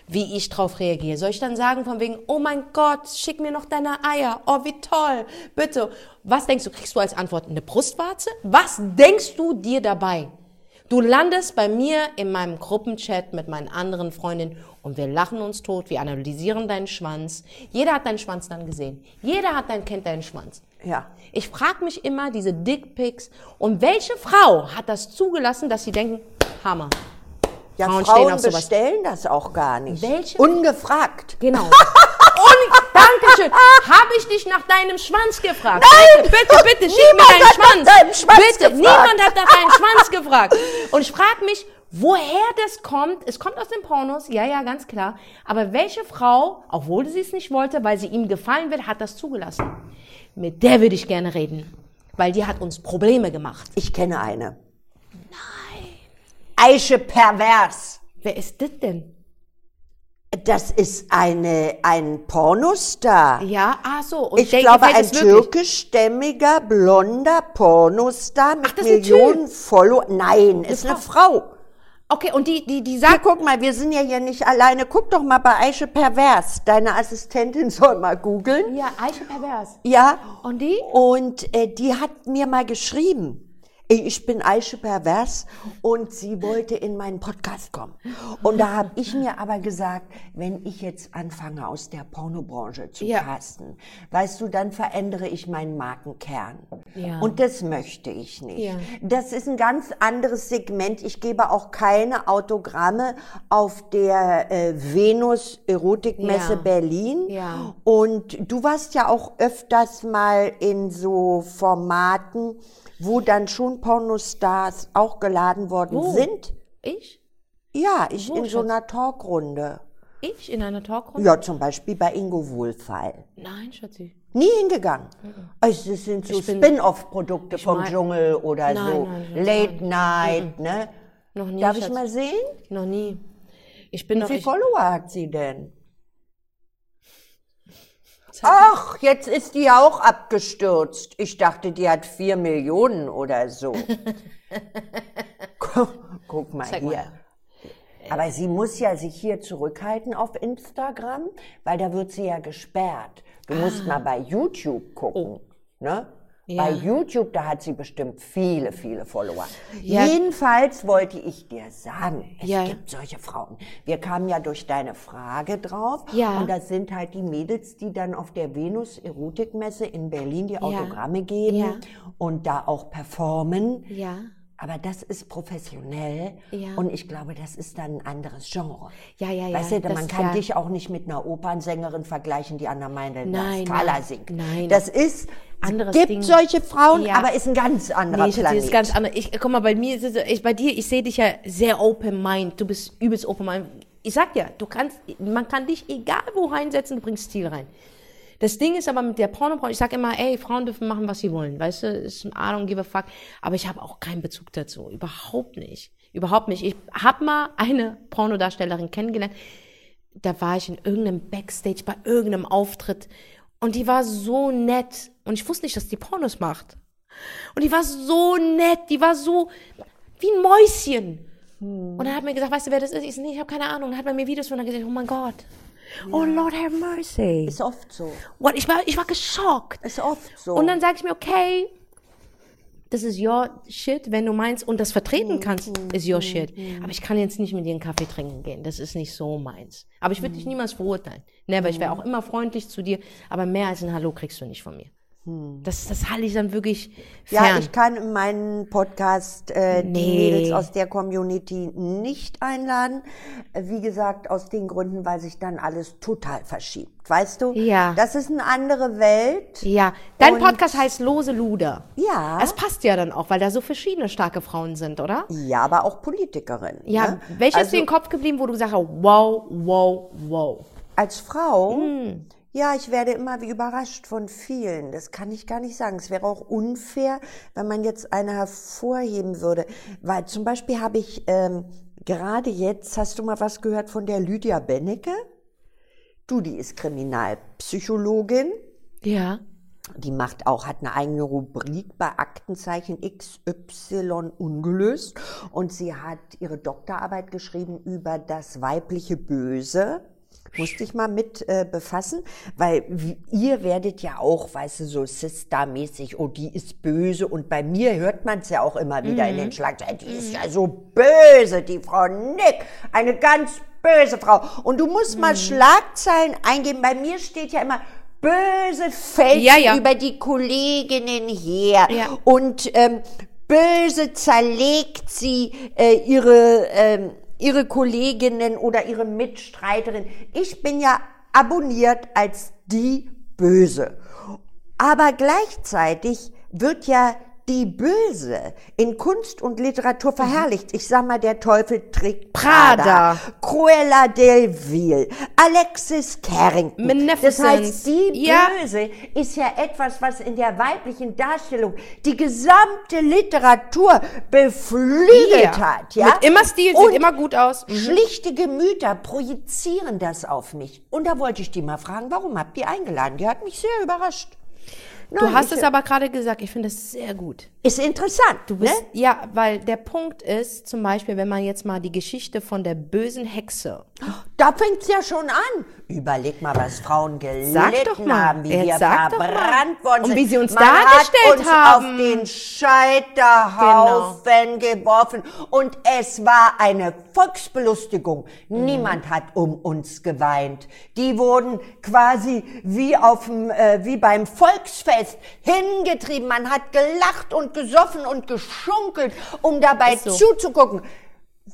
Speaker 1: Wie ich drauf reagiere. Soll ich dann sagen von wegen, oh mein Gott, schick mir noch deine Eier. Oh, wie toll. Bitte. Was denkst du? Kriegst du als Antwort eine Brustwarze? Was denkst du dir dabei? Du landest bei mir in meinem Gruppenchat mit meinen anderen Freundinnen und wir lachen uns tot, wir analysieren deinen Schwanz. Jeder hat deinen Schwanz dann gesehen. Jeder hat dein, kennt deinen Schwanz.
Speaker 2: Ja.
Speaker 1: Ich frage mich immer, diese Dickpics, und welche Frau hat das zugelassen, dass sie denken, Hammer.
Speaker 2: Ja,
Speaker 1: Frauen
Speaker 2: Frauen, bestellen das auch gar nicht.
Speaker 1: Welche-
Speaker 2: Ungefragt.
Speaker 1: Genau. Und, Dankeschön. Habe ich dich nach deinem Schwanz gefragt?
Speaker 2: Nein!
Speaker 1: Bitte, bitte, bitte, schick mir deinen Schwanz.
Speaker 2: Schwanz
Speaker 1: bitte,
Speaker 2: gefragt.
Speaker 1: niemand hat nach deinem Schwanz gefragt. Und ich frage mich, woher das kommt. Es kommt aus den Pornos, ja, ja, ganz klar. Aber welche Frau, obwohl sie es nicht wollte, weil sie ihm gefallen will, hat das zugelassen? Mit der würde ich gerne reden. Weil die hat uns Probleme gemacht.
Speaker 2: Ich kenne eine. Nein. Aische Pervers.
Speaker 1: Wer ist das denn?
Speaker 2: Das ist eine, ein Pornostar.
Speaker 1: Ja, ah so. Und
Speaker 2: Ich glaube, ein türkischstämmiger, blonder Pornostar mit
Speaker 1: Ach,
Speaker 2: Millionen Follower. Nein, ist eine Frau.
Speaker 1: Okay, und die, die, die
Speaker 2: Ja,
Speaker 1: sagt,
Speaker 2: guck mal, wir sind ja hier nicht alleine. Guck doch mal bei Aische Pervers. Deine Assistentin soll mal googeln.
Speaker 1: ja, Eiche pervers.
Speaker 2: Ja.
Speaker 1: Und die?
Speaker 2: Und äh, die hat mir mal geschrieben. Ich bin Aische Pervers und sie wollte in meinen Podcast kommen. Und da habe ich mir aber gesagt, wenn ich jetzt anfange, aus der Pornobranche zu
Speaker 1: Ja.
Speaker 2: casten, weißt du, dann verändere ich meinen Markenkern.
Speaker 1: Ja.
Speaker 2: Und das möchte ich nicht.
Speaker 1: Ja.
Speaker 2: Das ist ein ganz anderes Segment. Ich gebe auch keine Autogramme auf der äh, Venus Erotikmesse
Speaker 1: Ja.
Speaker 2: Berlin.
Speaker 1: Ja.
Speaker 2: Und du warst ja auch öfters mal in so Formaten, wo dann schon Pornostars auch geladen worden
Speaker 1: Wo?
Speaker 2: sind.
Speaker 1: Ich?
Speaker 2: Ja, ich
Speaker 1: Wo,
Speaker 2: in so einer Talkrunde.
Speaker 1: Ich in einer Talkrunde?
Speaker 2: Ja, zum Beispiel bei Ingo Wohlfall.
Speaker 1: Nein, Schatzi.
Speaker 2: Nie hingegangen. Also es sind so
Speaker 1: Ich
Speaker 2: Spin-off-Produkte vom
Speaker 1: mein-
Speaker 2: Dschungel oder
Speaker 1: Nein,
Speaker 2: so
Speaker 1: nein, nein,
Speaker 2: Late Night, ne?
Speaker 1: Noch nie.
Speaker 2: Darf ich
Speaker 1: Schatz.
Speaker 2: mal sehen?
Speaker 1: Noch nie. Ich bin
Speaker 2: Wie viele
Speaker 1: Ich,
Speaker 2: Follower hat sie denn? Ach, jetzt ist die ja auch abgestürzt. Ich dachte, die hat vier Millionen oder so. guck, guck mal
Speaker 1: Zeig
Speaker 2: hier.
Speaker 1: mal.
Speaker 2: Aber sie muss ja sich hier zurückhalten auf Instagram, weil da wird sie ja gesperrt. Du musst mal bei YouTube gucken. Ne?
Speaker 1: Ja.
Speaker 2: Bei YouTube, da hat sie bestimmt viele, viele Follower.
Speaker 1: Ja.
Speaker 2: Jedenfalls wollte ich dir sagen, es
Speaker 1: Ja.
Speaker 2: gibt solche Frauen. Wir kamen ja durch deine Frage drauf.
Speaker 1: Ja.
Speaker 2: Und das sind halt die Mädels, die dann auf der Venus Erotikmesse in Berlin die Autogramme geben und da auch performen.
Speaker 1: ja.
Speaker 2: Aber das ist professionell
Speaker 1: Ja.
Speaker 2: und ich glaube, das ist dann ein anderes Genre.
Speaker 1: Ja, ja, ja.
Speaker 2: Weißt du, man kann
Speaker 1: ja-
Speaker 2: dich auch nicht mit einer Opernsängerin vergleichen, die an der Main Skala singt.
Speaker 1: nein.
Speaker 2: Das ist,
Speaker 1: Anderes
Speaker 2: es gibt
Speaker 1: Ding.
Speaker 2: solche Frauen,
Speaker 1: Ja.
Speaker 2: aber ist ein ganz anderer
Speaker 1: Nee,
Speaker 2: Planet.
Speaker 1: ist ganz anders. Ich, guck mal, bei mir ist es, ich, bei dir, ich sehe dich ja sehr open mind. Du bist übelst open mind. Ich sag ja, du kannst, man kann dich egal wo reinsetzen, du bringst Stil rein. Das Ding ist aber mit der Pornobranche, ich sag immer, ey, Frauen dürfen machen, was sie wollen. Weißt du, ist I don't give a fuck. Aber ich habe auch keinen Bezug dazu. Überhaupt nicht. Überhaupt nicht. Ich habe mal eine Pornodarstellerin kennengelernt. Da war ich in irgendeinem Backstage bei irgendeinem Auftritt. Und die war so nett. Und ich wusste nicht, dass die Pornos macht. Und die war so nett, die war so wie ein Mäuschen. Und dann hat mir gesagt, weißt du, wer das ist? Ich so, nee, ich habe keine Ahnung. Dann hat man mir Videos von ihr gesagt, oh mein Gott. Oh Lord have mercy.
Speaker 2: ist oft so.
Speaker 1: What? Ich war, ich war geschockt.
Speaker 2: Ist oft so.
Speaker 1: Und dann sage ich mir, okay, das ist your shit, wenn du meinst und das vertreten kannst, ist your shit. Aber ich kann jetzt nicht mit dir einen Kaffee trinken gehen. Das ist nicht so meins. Aber ich würde dich niemals verurteilen. Never. Ich wäre auch immer freundlich zu dir. Aber mehr als ein Hallo kriegst du nicht von mir. Das, das halte ich dann wirklich
Speaker 2: Ja,
Speaker 1: fern.
Speaker 2: ich kann in meinen Podcast äh, die
Speaker 1: Nee.
Speaker 2: Mädels aus der Community nicht einladen. Wie gesagt, aus den Gründen, weil sich dann alles total verschiebt. Weißt du?
Speaker 1: Ja.
Speaker 2: Das ist eine andere Welt.
Speaker 1: ja, dein Podcast heißt Lose Luder.
Speaker 2: Ja.
Speaker 1: Es passt ja dann auch, weil da so verschiedene starke Frauen sind, oder?
Speaker 2: Ja, aber auch Politikerin.
Speaker 1: Ja,
Speaker 2: ne?
Speaker 1: welche ist
Speaker 2: also,
Speaker 1: dir in den Kopf geblieben, wo du gesagt hast, wow, wow, wow?
Speaker 2: Als Frau,
Speaker 1: Hm.
Speaker 2: Ja, ich werde immer wie überrascht von vielen. Das kann ich gar nicht sagen. Es wäre auch unfair, wenn man jetzt eine hervorheben würde. Weil zum Beispiel habe ich ähm, gerade jetzt, hast du mal was gehört von der Lydia Bennecke? Du, die ist Kriminalpsychologin.
Speaker 1: Ja.
Speaker 2: Die macht auch, hat eine eigene Rubrik bei Aktenzeichen XY ungelöst. Und sie hat ihre Doktorarbeit geschrieben über das weibliche Böse. Musste ich mal mit äh, befassen, weil ihr werdet ja auch, weißt du, so Sister-mäßig, oh, die ist böse. Und bei mir hört man es ja auch immer wieder in den Schlagzeilen, die ist ja so böse, die Frau Nick, eine ganz böse Frau. Und du musst mal Schlagzeilen eingeben. Bei mir steht ja immer, böse fällt
Speaker 1: Ja, ja.
Speaker 2: über die Kolleginnen her
Speaker 1: Ja.
Speaker 2: und ähm, böse zerlegt sie äh, ihre, ähm, ihre Kolleginnen oder ihre Mitstreiterin. Ich bin ja abonniert als die Böse. Aber gleichzeitig wird ja die Böse in Kunst und Literatur verherrlicht. Ich sag mal, der Teufel trägt Prada.
Speaker 1: Prada.
Speaker 2: Cruella del Vil, Alexis Carrington. Das
Speaker 1: Magnificent.
Speaker 2: heißt, die
Speaker 1: Ja.
Speaker 2: Böse ist ja etwas, was in der weiblichen Darstellung die gesamte Literatur beflügelt hat. Ja?
Speaker 1: Mit immer Stil,
Speaker 2: Und
Speaker 1: sieht immer gut aus. Mhm.
Speaker 2: Schlichte Gemüter projizieren das auf mich. Und da wollte ich die mal fragen, warum habt ihr eingeladen? Die hat mich sehr überrascht.
Speaker 1: Du
Speaker 2: Nein,
Speaker 1: hast
Speaker 2: ich-
Speaker 1: es aber gerade gesagt, ich finde es sehr gut.
Speaker 2: Ist interessant.
Speaker 1: Du bist,
Speaker 2: ne?
Speaker 1: ja, weil der Punkt ist, zum Beispiel, wenn man jetzt mal die Geschichte von der bösen Hexe.
Speaker 2: Da fängt's ja schon an. Überleg mal, was Frauen gelitten
Speaker 1: Sag doch mal.
Speaker 2: haben, wie wir verbrannt worden
Speaker 1: Und
Speaker 2: sind.
Speaker 1: wie sie uns
Speaker 2: Man
Speaker 1: dargestellt
Speaker 2: hat uns
Speaker 1: haben.
Speaker 2: auf den Scheiterhaufen geworfen. Und es war eine Volksbelustigung. Niemand hat um uns geweint. Die wurden quasi wie auf dem, äh, wie beim Volksfest hingetrieben. Man hat gelacht und gesoffen und geschunkelt, um dabei
Speaker 1: so.
Speaker 2: zuzugucken.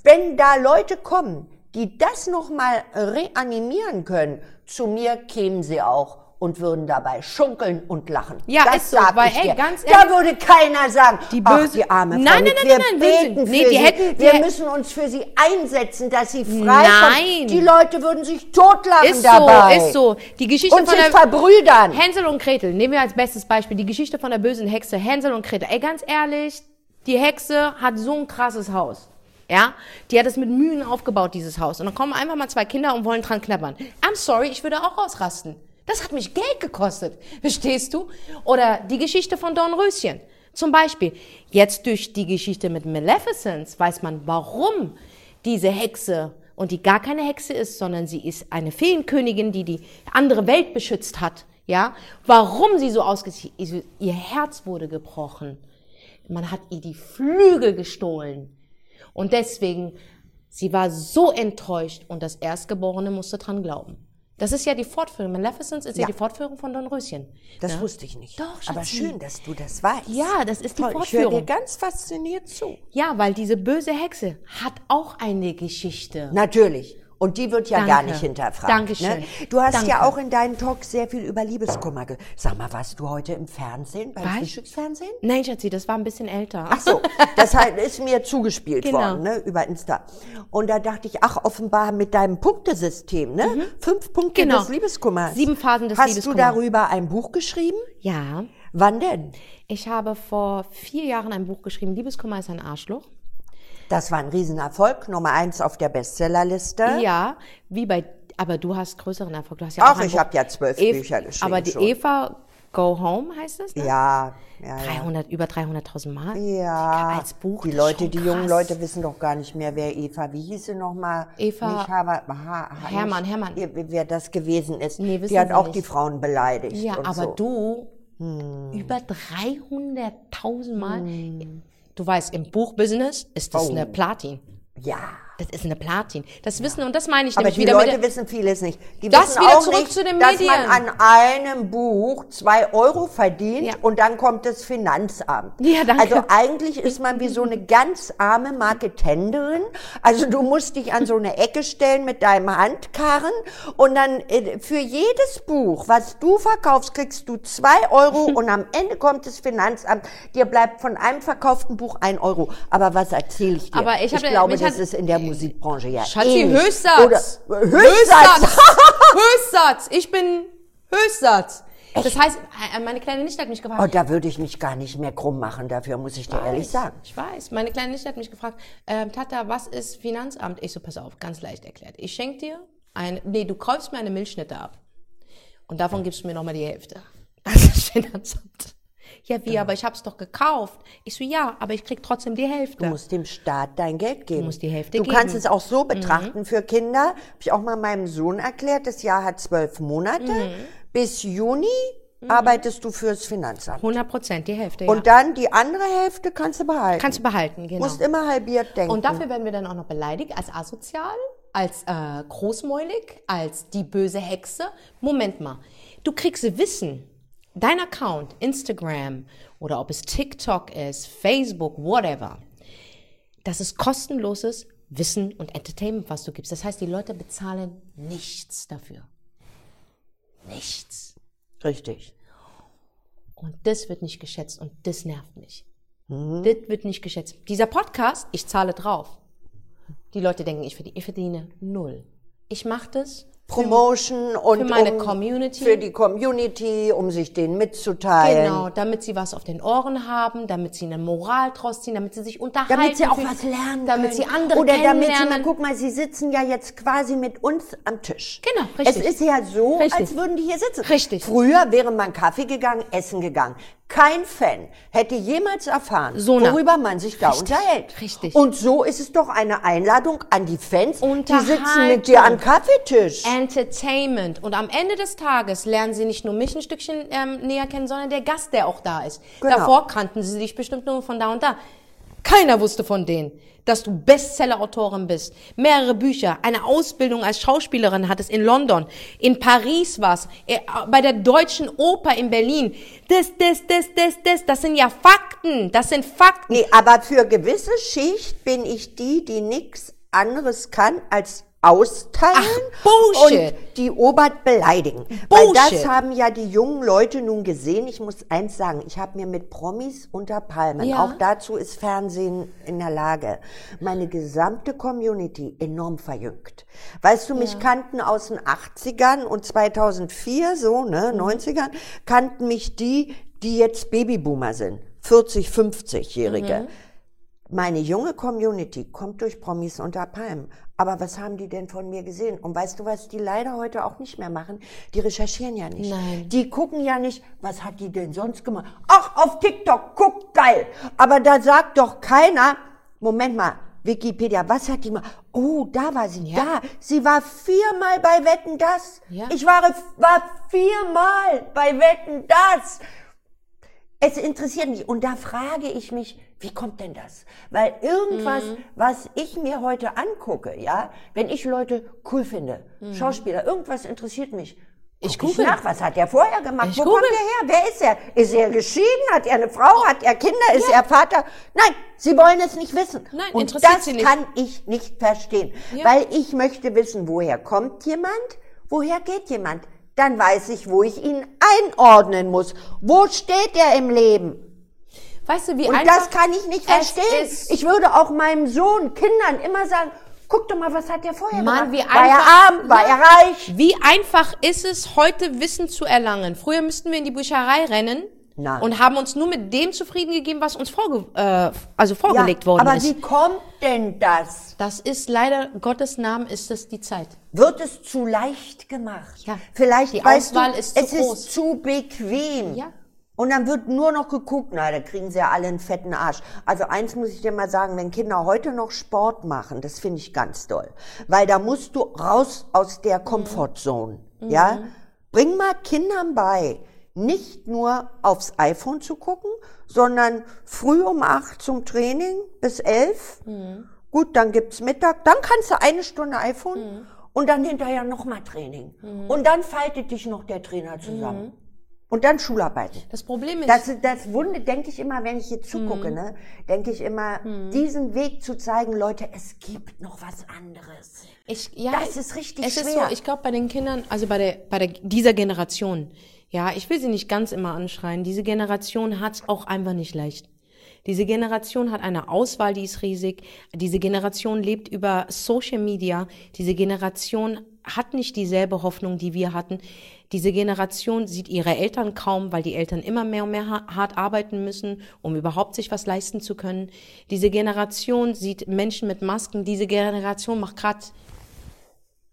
Speaker 2: Wenn da Leute kommen, die das nochmal reanimieren können, zu mir kämen sie auch und würden dabei schunkeln und lachen.
Speaker 1: Ja,
Speaker 2: das
Speaker 1: ist so,
Speaker 2: sag
Speaker 1: weil,
Speaker 2: ich
Speaker 1: ey, ganz
Speaker 2: da
Speaker 1: ehrlich,
Speaker 2: würde keiner sagen,
Speaker 1: die
Speaker 2: ach,
Speaker 1: böse-
Speaker 2: die arme Frau,
Speaker 1: Nein,
Speaker 2: Nick,
Speaker 1: nein,
Speaker 2: wir
Speaker 1: nein, nein,
Speaker 2: beten
Speaker 1: nee,
Speaker 2: für
Speaker 1: die
Speaker 2: sie.
Speaker 1: hätten-
Speaker 2: wir müssen uns für sie einsetzen, dass sie frei
Speaker 1: Nein.
Speaker 2: kommt. Die Leute würden sich totlachen
Speaker 1: Ist
Speaker 2: dabei.
Speaker 1: so, ist so. Die Geschichte
Speaker 2: Und
Speaker 1: von
Speaker 2: sich
Speaker 1: der
Speaker 2: verbrüdern.
Speaker 1: Hänsel und Gretel, nehmen wir als bestes Beispiel die Geschichte von der bösen Hexe Hänsel und Gretel. Ey, ganz ehrlich, die Hexe hat so ein krasses Haus. Ja, die hat es mit Mühen aufgebaut, dieses Haus. Und dann kommen einfach mal zwei Kinder und wollen dran knabbern. I'm sorry, ich würde auch ausrasten. Das hat mich Geld gekostet. Verstehst du? Oder die Geschichte von Dornröschen. Zum Beispiel, jetzt durch die Geschichte mit Maleficent weiß man, warum diese Hexe und die gar keine Hexe ist, sondern sie ist eine Feenkönigin, die die andere Welt beschützt hat. Ja, warum sie so ausgesehen ihr Herz wurde gebrochen. Man hat ihr die Flügel gestohlen. Und deswegen, sie war so enttäuscht und das Erstgeborene musste dran glauben. Das ist ja die Fortführung. Maleficent ist ja,
Speaker 2: Ja.
Speaker 1: die Fortführung von Dornröschen.
Speaker 2: Das
Speaker 1: ja?
Speaker 2: wusste ich nicht.
Speaker 1: Doch,
Speaker 2: Aber
Speaker 1: Schatzi.
Speaker 2: schön, dass du das weißt.
Speaker 1: Ja, das ist die
Speaker 2: Toll, ich höre dir
Speaker 1: Fortführung.
Speaker 2: ganz fasziniert zu.
Speaker 1: Ja, weil diese böse Hexe hat auch eine Geschichte.
Speaker 2: Natürlich. Und die wird ja
Speaker 1: Danke.
Speaker 2: gar nicht hinterfragt.
Speaker 1: Dankeschön.
Speaker 2: Ne? Du hast
Speaker 1: Danke.
Speaker 2: ja auch in deinen Talks sehr viel über Liebeskummer. ge- Sag mal, warst du heute im Fernsehen, beim? Frühstücksfernsehen?
Speaker 1: Nein, Schatzi, das war ein bisschen älter.
Speaker 2: Ach so, das ist mir zugespielt
Speaker 1: Genau.
Speaker 2: worden, ne, über Insta. Und da dachte ich, ach, offenbar mit deinem Punktesystem, ne? Fünf Punkte
Speaker 1: Genau.
Speaker 2: des Liebeskummers.
Speaker 1: Sieben Phasen des
Speaker 2: Hast
Speaker 1: Liebeskummers.
Speaker 2: du darüber ein Buch geschrieben?
Speaker 1: Ja,
Speaker 2: Wann denn?
Speaker 1: ich habe vor vier Jahren ein Buch geschrieben, Liebeskummer ist ein Arschloch.
Speaker 2: Das war ein Riesenerfolg, Nummer eins auf der Bestsellerliste.
Speaker 1: Ja, wie bei, aber du hast größeren Erfolg. Du hast ja
Speaker 2: Ach,
Speaker 1: auch ein
Speaker 2: ich
Speaker 1: Buch.
Speaker 2: hab ja zwölf
Speaker 1: Eva-
Speaker 2: Bücher geschrieben
Speaker 1: Aber die
Speaker 2: schon.
Speaker 1: Eva Go Home heißt es? Ne?
Speaker 2: Ja, ja, ja.
Speaker 1: 300, über 300.000 Mal.
Speaker 2: Ja,
Speaker 1: als Buch,
Speaker 2: die Leute, die jungen. Leute wissen doch gar nicht mehr, wer Eva, wie hieß sie nochmal?
Speaker 1: Eva-
Speaker 2: Haber, ha,
Speaker 1: Hermann, Hermann.
Speaker 2: Wer, das gewesen ist.
Speaker 1: Nee, wissen
Speaker 2: die hat
Speaker 1: Sie
Speaker 2: auch
Speaker 1: nicht.
Speaker 2: die Frauen beleidigt.
Speaker 1: Ja, aber
Speaker 2: so.
Speaker 1: du
Speaker 2: Hm.
Speaker 1: über 300.000 Mal. Du weißt, im Buchbusiness ist das
Speaker 2: Oh.
Speaker 1: eine Platin.
Speaker 2: Ja.
Speaker 1: Das ist eine Platin. Das wissen, und das meine ich
Speaker 2: Aber
Speaker 1: nämlich
Speaker 2: die
Speaker 1: wieder mit
Speaker 2: Leute
Speaker 1: der,
Speaker 2: wissen vieles nicht. Die
Speaker 1: Das
Speaker 2: wissen
Speaker 1: wieder
Speaker 2: auch
Speaker 1: zurück
Speaker 2: nicht,
Speaker 1: zu den
Speaker 2: dass
Speaker 1: Medien.
Speaker 2: man an einem Buch zwei Euro verdient
Speaker 1: Ja.
Speaker 2: und dann kommt das Finanzamt.
Speaker 1: Ja, danke.
Speaker 2: Also eigentlich ist man wie so eine ganz arme Marketenderin. Also du musst dich an so eine Ecke stellen mit deinem Handkarren und dann äh, für jedes Buch, was du verkaufst, kriegst du zwei Euro und am Ende kommt das Finanzamt. Dir bleibt von einem verkauften Buch ein Euro. Aber was erzähle ich dir?
Speaker 1: Aber ich ja-
Speaker 2: glaube, das
Speaker 1: hat-
Speaker 2: ist in der Musikbranche ja
Speaker 1: Schatzi,
Speaker 2: ähnlich.
Speaker 1: Höchstsatz.
Speaker 2: Oder, Höchstsatz.
Speaker 1: Höchstsatz. Ich bin Höchstsatz. Das heißt, äh, meine kleine Nichte hat mich gefragt.
Speaker 2: Oh, da würde ich mich gar nicht mehr krumm machen, dafür muss ich dir ehrlich sagen.
Speaker 1: Ich weiß. Meine kleine Nichte hat mich gefragt, ähm, Tata, was ist Finanzamt? Ich so, pass auf, ganz leicht erklärt. Ich schenke dir ein, nee, du kaufst mir eine Milchschnitte ab. Und davon gibst du mir nochmal die Hälfte. Das ist Finanzamt. Ja, wie, aber ich hab's doch gekauft. Ich so, ja, aber ich krieg trotzdem die Hälfte.
Speaker 2: Du musst dem Staat dein Geld geben. Du
Speaker 1: musst die Hälfte
Speaker 2: Du
Speaker 1: geben.
Speaker 2: kannst es auch so
Speaker 1: Mhm.
Speaker 2: betrachten für Kinder. Habe ich auch mal meinem Sohn erklärt. Das Jahr hat zwölf Monate.
Speaker 1: Mhm.
Speaker 2: Bis Juni arbeitest du fürs Finanzamt.
Speaker 1: 100 Prozent, die Hälfte,
Speaker 2: Und
Speaker 1: ja.
Speaker 2: dann die andere Hälfte kannst du behalten.
Speaker 1: Kannst du behalten, genau.
Speaker 2: musst immer halbiert denken.
Speaker 1: Und dafür werden wir dann auch noch beleidigt als asozial, als äh, großmäulig, als die böse Hexe. Moment mal, du kriegst Wissen. Dein Account, Instagram oder ob es TikTok ist, Facebook, whatever. Das ist kostenloses Wissen und Entertainment, was du gibst. Das heißt, die Leute bezahlen nichts dafür. Nichts.
Speaker 2: Richtig.
Speaker 1: Und das wird nicht geschätzt und das nervt mich. Das wird nicht geschätzt. Dieser Podcast, ich zahle drauf. Die Leute denken, ich verdiene, ich verdiene null. Ich mache das
Speaker 2: Promotion und
Speaker 1: für meine
Speaker 2: um,
Speaker 1: Community.
Speaker 2: für die Community, um sich denen mitzuteilen.
Speaker 1: Genau, damit sie was auf den Ohren haben, damit sie eine Moral draus ziehen, damit sie sich unterhalten.
Speaker 2: Damit sie auch was lernen
Speaker 1: Damit
Speaker 2: können.
Speaker 1: sie andere
Speaker 2: Oder damit sie mal, guck mal, sie sitzen ja jetzt quasi mit uns am Tisch.
Speaker 1: Genau, richtig.
Speaker 2: Es ist ja so,
Speaker 1: Richtig.
Speaker 2: als würden die hier sitzen.
Speaker 1: Richtig.
Speaker 2: Früher wäre man Kaffee gegangen, essen gegangen. Kein Fan hätte jemals erfahren,
Speaker 1: So
Speaker 2: worüber man sich da
Speaker 1: Richtig,
Speaker 2: unterhält.
Speaker 1: richtig.
Speaker 2: Und so ist es doch eine Einladung an die Fans, die sitzen mit dir am Kaffeetisch.
Speaker 1: Entertainment. Und am Ende des Tages lernen sie nicht nur mich ein Stückchen ähm, näher kennen, sondern der Gast, der auch da ist.
Speaker 2: Genau.
Speaker 1: Davor kannten sie dich bestimmt nur von da und da. Keiner wusste von denen, dass du Bestseller-Autorin bist, mehrere Bücher, eine Ausbildung als Schauspielerin hattest in London, in Paris warst, äh, bei der Deutschen Oper in Berlin. Das, das, das, das, das, das sind ja Fakten. Das sind Fakten.
Speaker 2: Nee, aber für gewisse Schicht bin ich die, die nichts anderes kann als austeilen
Speaker 1: Ach, Bullshit.
Speaker 2: und die Obert beleidigen. Weil das
Speaker 1: Bullshit.
Speaker 2: haben ja die jungen Leute nun gesehen. Ich muss eins sagen, ich habe mir mit Promis unter Palmen,
Speaker 1: Ja.
Speaker 2: auch dazu ist Fernsehen in der Lage, meine gesamte Community enorm verjüngt. Weißt du, mich kannten aus den 80ern und 2004, so, ne,
Speaker 1: Mhm.
Speaker 2: 90ern, kannten mich die, die jetzt Babyboomer sind. 40, 50-Jährige. Meine junge Community kommt durch Promis unter Palmen. Aber was haben die denn von mir gesehen? Und weißt du, was die leider heute auch nicht mehr machen? Die recherchieren ja nicht.
Speaker 1: Nein.
Speaker 2: Die gucken ja nicht, was hat die denn sonst gemacht? Ach, auf TikTok, guck, geil. Aber da sagt doch keiner, Moment mal, Wikipedia, was hat die mal? Oh, da war sie,
Speaker 1: Ja.
Speaker 2: da. Sie war viermal bei Wetten, das.
Speaker 1: Ja.
Speaker 2: Ich war, war viermal bei Wetten, das. Es interessiert mich. Und da frage ich mich, wie kommt denn das? Weil irgendwas,
Speaker 1: Mhm.
Speaker 2: was ich mir heute angucke, ja, wenn ich Leute cool finde, Schauspieler, irgendwas interessiert mich.
Speaker 1: Mhm. Ich
Speaker 2: Guck
Speaker 1: google.
Speaker 2: nach, was hat er vorher gemacht?
Speaker 1: Ich
Speaker 2: Wo
Speaker 1: google.
Speaker 2: kommt er her? Wer ist er? Ist er geschieden? Hat er eine Frau? Hat er Kinder? Ist er Vater? Nein, sie wollen es nicht wissen.
Speaker 1: Nein,
Speaker 2: Und
Speaker 1: interessiert
Speaker 2: das
Speaker 1: sie nicht.
Speaker 2: kann ich nicht verstehen.
Speaker 1: Ja.
Speaker 2: Weil ich möchte wissen, woher kommt jemand? Woher geht jemand? Dann weiß ich, wo ich ihn einordnen muss. Wo steht er im Leben?
Speaker 1: Weißt du, wie
Speaker 2: Und
Speaker 1: einfach
Speaker 2: das kann ich nicht verstehen. Ich würde auch meinem Sohn, Kindern immer sagen, guck doch mal, was hat der vorher
Speaker 1: Mann,
Speaker 2: gemacht?
Speaker 1: wie
Speaker 2: war er
Speaker 1: einfach-
Speaker 2: arm? War er reich?
Speaker 1: Wie einfach ist es, heute Wissen zu erlangen? Früher müssten wir in die Bücherei rennen
Speaker 2: Nein.
Speaker 1: und haben uns nur mit dem zufrieden gegeben, was uns vorge äh, also vorgelegt worden
Speaker 2: aber
Speaker 1: ist.
Speaker 2: wie kommt denn das?
Speaker 1: Das ist leider, Gottes Namen ist es die Zeit.
Speaker 2: Wird es zu leicht gemacht?
Speaker 1: Ja.
Speaker 2: Vielleicht,
Speaker 1: Die
Speaker 2: weißt
Speaker 1: Auswahl
Speaker 2: du,
Speaker 1: ist zu
Speaker 2: es
Speaker 1: groß.
Speaker 2: ist zu bequem.
Speaker 1: Ja.
Speaker 2: Und dann wird nur noch geguckt, na, da kriegen sie ja alle einen fetten Arsch. Also eins muss ich dir mal sagen, wenn Kinder heute noch Sport machen, das finde ich ganz toll. Weil da musst du raus aus der Comfortzone, ja? Bring mal Kindern bei, nicht nur aufs iPhone zu gucken, sondern früh um acht zum Training bis elf gut, dann gibt's Mittag, dann kannst du eine Stunde iPhone mhm. und dann hinterher nochmal Training. Mhm. Und dann faltet dich noch der Trainer zusammen. Und dann Schularbeit.
Speaker 1: Das Problem ist.
Speaker 2: Das, das Wunde, denke ich immer, wenn ich hier zugucke, mhm. ne, denke ich immer, mhm. diesen Weg zu zeigen, Leute, es gibt noch was anderes.
Speaker 1: Ich, ja, das ist richtig es schwer. Ist so, ich glaube, bei den Kindern, also bei der, bei der, dieser Generation, ja, ich will sie nicht ganz immer anschreien. Diese Generation hat's auch einfach nicht leicht. Diese Generation hat eine Auswahl, die ist riesig. Diese Generation lebt über Social Media. Diese Generation hat nicht dieselbe Hoffnung, die wir hatten. Diese Generation sieht ihre Eltern kaum, weil die Eltern immer mehr und mehr hart arbeiten müssen, um überhaupt sich was leisten zu können. Diese Generation sieht Menschen mit Masken. Diese Generation macht gerade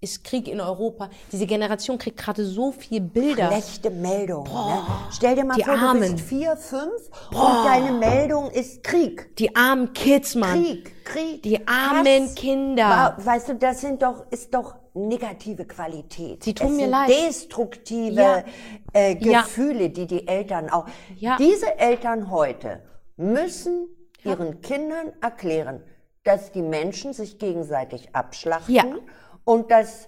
Speaker 1: ist Krieg in Europa. Diese Generation kriegt gerade so viel Bilder.
Speaker 2: Schlechte Meldung. Ne? Stell dir mal vor, Armen. du bist vier, fünf Boah. und deine Meldung ist Krieg.
Speaker 1: Die armen Kids, Mann.
Speaker 2: Krieg, Krieg.
Speaker 1: Die armen Hass. Kinder.
Speaker 2: Weißt du, das sind doch, ist doch negative Qualität.
Speaker 1: Sie tun es mir leid.
Speaker 2: Destruktive ja. äh, Gefühle, ja. die die Eltern auch. Ja. Diese Eltern heute müssen ihren Kindern erklären, dass die Menschen sich gegenseitig abschlachten und dass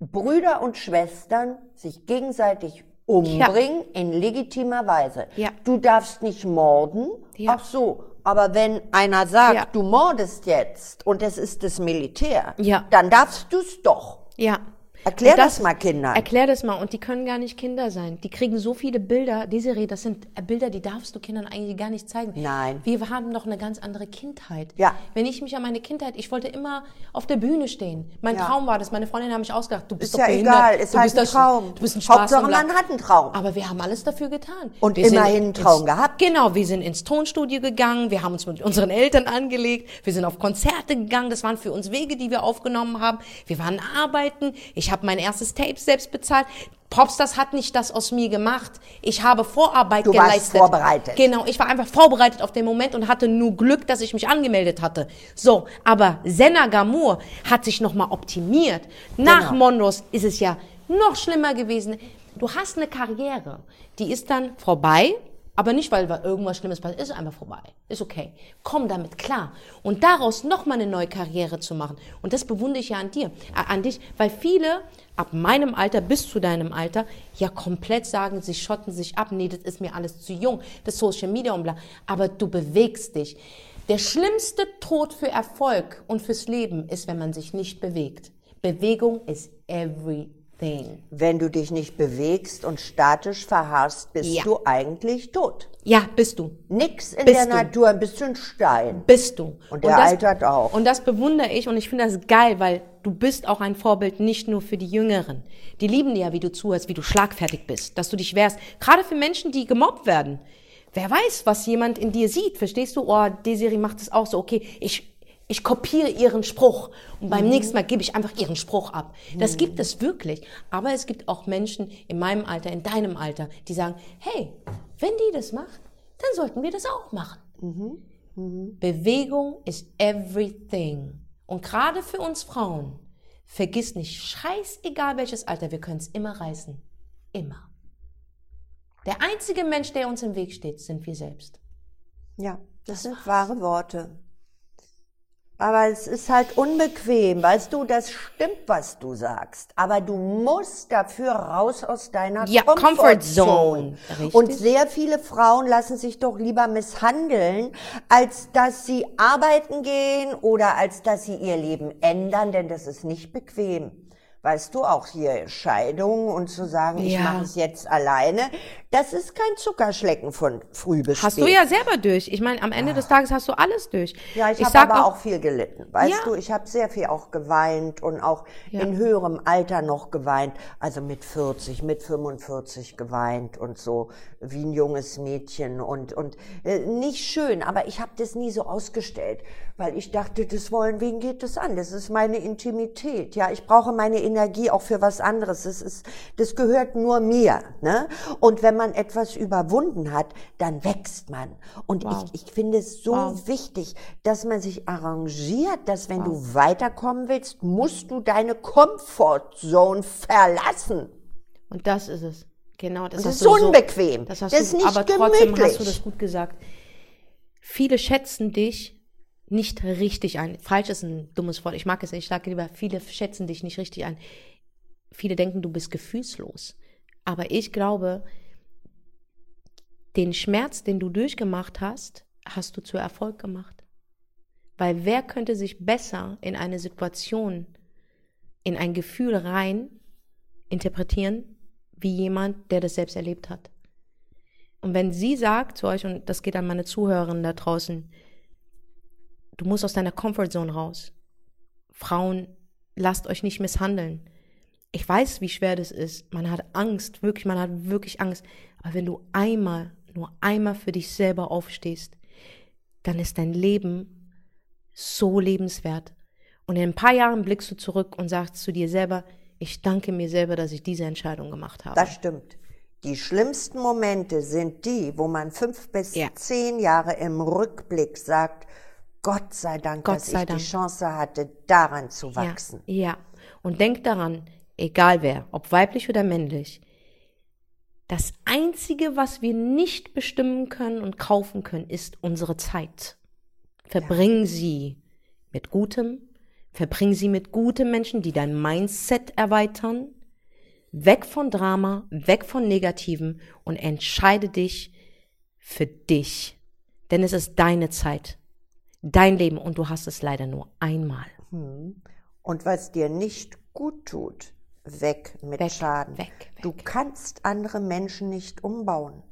Speaker 2: Brüder und Schwestern sich gegenseitig umbringen in legitimer Weise. Ja. Du darfst nicht morden. Ja. Ach so. Aber wenn einer sagt, du mordest jetzt und es ist das Militär, dann darfst du es doch.
Speaker 1: Ja.
Speaker 2: Erklär das, das, mal Kindern.
Speaker 1: Erklär das mal. Und die können gar nicht Kinder sein. Die kriegen so viele Bilder. Desiree, das sind Bilder, die darfst du Kindern eigentlich gar nicht zeigen.
Speaker 2: Nein.
Speaker 1: Wir haben doch eine ganz andere Kindheit.
Speaker 2: Ja.
Speaker 1: Wenn ich mich an meine Kindheit, ich wollte immer auf der Bühne stehen. Mein ja. Traum war das. Meine Freundin haben mich ausgedacht. Du bist
Speaker 2: ist
Speaker 1: doch ja
Speaker 2: behindert. egal. Ist
Speaker 1: du
Speaker 2: halt
Speaker 1: bist
Speaker 2: ein Traum.
Speaker 1: Du bist ein Spaß
Speaker 2: Hauptsache man hat einen Traum.
Speaker 1: Aber wir haben alles dafür getan.
Speaker 2: Und wir immerhin einen Traum ins, gehabt.
Speaker 1: Genau. Wir sind ins Tonstudio gegangen. Wir haben uns mit unseren Eltern angelegt. Wir sind auf Konzerte gegangen. Das waren für uns Wege, die wir aufgenommen haben. Wir waren arbeiten. Ich habe mein erstes Tape selbst bezahlt. Popstars hat nicht das aus mir gemacht. Ich habe Vorarbeit
Speaker 2: du
Speaker 1: geleistet.
Speaker 2: Du warst vorbereitet.
Speaker 1: Genau, ich war einfach vorbereitet auf den Moment und hatte nur Glück, dass ich mich angemeldet hatte. So, aber Senna Gamur hat sich nochmal optimiert. Nach genau. Mondos ist es ja noch schlimmer gewesen. Du hast eine Karriere, die ist dann vorbei aber nicht, weil irgendwas Schlimmes passiert, ist einfach vorbei. Ist okay. Komm damit klar. Und daraus nochmal eine neue Karriere zu machen. Und das bewundere ich ja an dir, an dich, weil viele ab meinem Alter bis zu deinem Alter ja komplett sagen, sie schotten sich ab. Nee, das ist mir alles zu jung. Das Social Media und bla. Aber du bewegst dich. Der schlimmste Tod für Erfolg und fürs Leben ist, wenn man sich nicht bewegt. Bewegung ist every thing.
Speaker 2: Wenn du dich nicht bewegst und statisch verharrst, bist ja. du eigentlich tot.
Speaker 1: Ja, bist du.
Speaker 2: Nix in bist der du. Natur, bist du ein Stein.
Speaker 1: Bist du.
Speaker 2: Und der und das, altert auch.
Speaker 1: Und das bewundere ich und ich finde das geil, weil du bist auch ein Vorbild nicht nur für die Jüngeren. Die lieben ja, wie du zuhörst, wie du schlagfertig bist, dass du dich wehrst. Gerade für Menschen, die gemobbt werden. Wer weiß, was jemand in dir sieht. Verstehst du? Oh, Desiree macht es auch so. Okay, ich ich kopiere ihren Spruch und beim mhm. nächsten Mal gebe ich einfach ihren Spruch ab. Das mhm. gibt es wirklich. Aber es gibt auch Menschen in meinem Alter, in deinem Alter, die sagen, hey, wenn die das macht, dann sollten wir das auch machen. Mhm. mhm. Bewegung ist everything. Und gerade für uns Frauen, vergiss nicht, scheißegal welches Alter, wir können es immer reißen. Immer. Der einzige Mensch, der uns im Weg steht, sind wir selbst.
Speaker 2: Ja, das, das sind wahre Worte. Aber es ist halt unbequem, weißt du, das stimmt, was du sagst. Aber du musst dafür raus aus deiner ja, Comfort Zone. Und sehr viele Frauen lassen sich doch lieber misshandeln, als dass sie arbeiten gehen oder als dass sie ihr Leben ändern, denn das ist nicht bequem weißt du, auch hier Scheidung und zu sagen, ich mache es jetzt alleine, das ist kein Zuckerschlecken von früh bis
Speaker 1: Hast spät. du ja selber durch. Ich meine, am Ende des Tages hast du alles durch.
Speaker 2: Ja, ich, ich habe aber auch, auch, viel gelitten. Weißt ja. du, ich habe sehr viel auch geweint und auch ja. in höherem Alter noch geweint. Also mit 40, mit 45 geweint und so wie ein junges Mädchen und, und äh, nicht schön, aber ich habe das nie so ausgestellt, weil ich dachte, das wollen, wen geht das an? Das ist meine Intimität. Ja, ich brauche meine Energie auch für was anderes. Das ist, das gehört nur mir. Ne? Und wenn man etwas überwunden hat, dann wächst man. Und wow. ich, ich finde es so wow. wichtig, dass man sich arrangiert, dass wenn wow. du weiterkommen willst, musst du deine Comfortzone verlassen.
Speaker 1: Und das ist es. Genau,
Speaker 2: das, das ist unbequem.
Speaker 1: So, das, hast das ist du, nicht aber gemütlich. trotzdem hast du das gut gesagt. Viele schätzen dich nicht richtig ein. Falsch ist ein dummes Wort. Ich mag es nicht. Ich sage lieber, viele schätzen dich nicht richtig ein. Viele denken, du bist gefühlslos. Aber ich glaube, den Schmerz, den du durchgemacht hast, hast du zu Erfolg gemacht. Weil wer könnte sich besser in eine Situation, in ein Gefühl rein interpretieren, wie jemand, der das selbst erlebt hat? Und wenn sie sagt zu euch, und das geht an meine Zuhörerinnen da draußen, du musst aus deiner Comfortzone raus. Frauen, lasst euch nicht misshandeln. Ich weiß, wie schwer das ist. Man hat Angst, wirklich, man hat wirklich Angst. Aber wenn du einmal, nur einmal für dich selber aufstehst, dann ist dein Leben so lebenswert. Und in ein paar Jahren blickst du zurück und sagst zu dir selber, ich danke mir selber, dass ich diese Entscheidung gemacht habe.
Speaker 2: Das stimmt. Die schlimmsten Momente sind die, wo man fünf bis ja. zehn Jahre im Rückblick sagt, Gott sei Dank, Gott dass sei ich Dank. die Chance hatte, daran zu wachsen.
Speaker 1: Ja, ja. Und denk daran, egal wer, ob weiblich oder männlich, das Einzige, was wir nicht bestimmen können und kaufen können, ist unsere Zeit. Verbring ja. sie mit Gutem, verbring sie mit guten Menschen, die dein Mindset erweitern, weg von Drama, weg von Negativen und entscheide dich für dich. Denn es ist deine Zeit dein Leben und du hast es leider nur einmal. Hm.
Speaker 2: Und was dir nicht gut tut, weg mit weg, Schaden. Weg, weg. Du kannst andere Menschen nicht umbauen.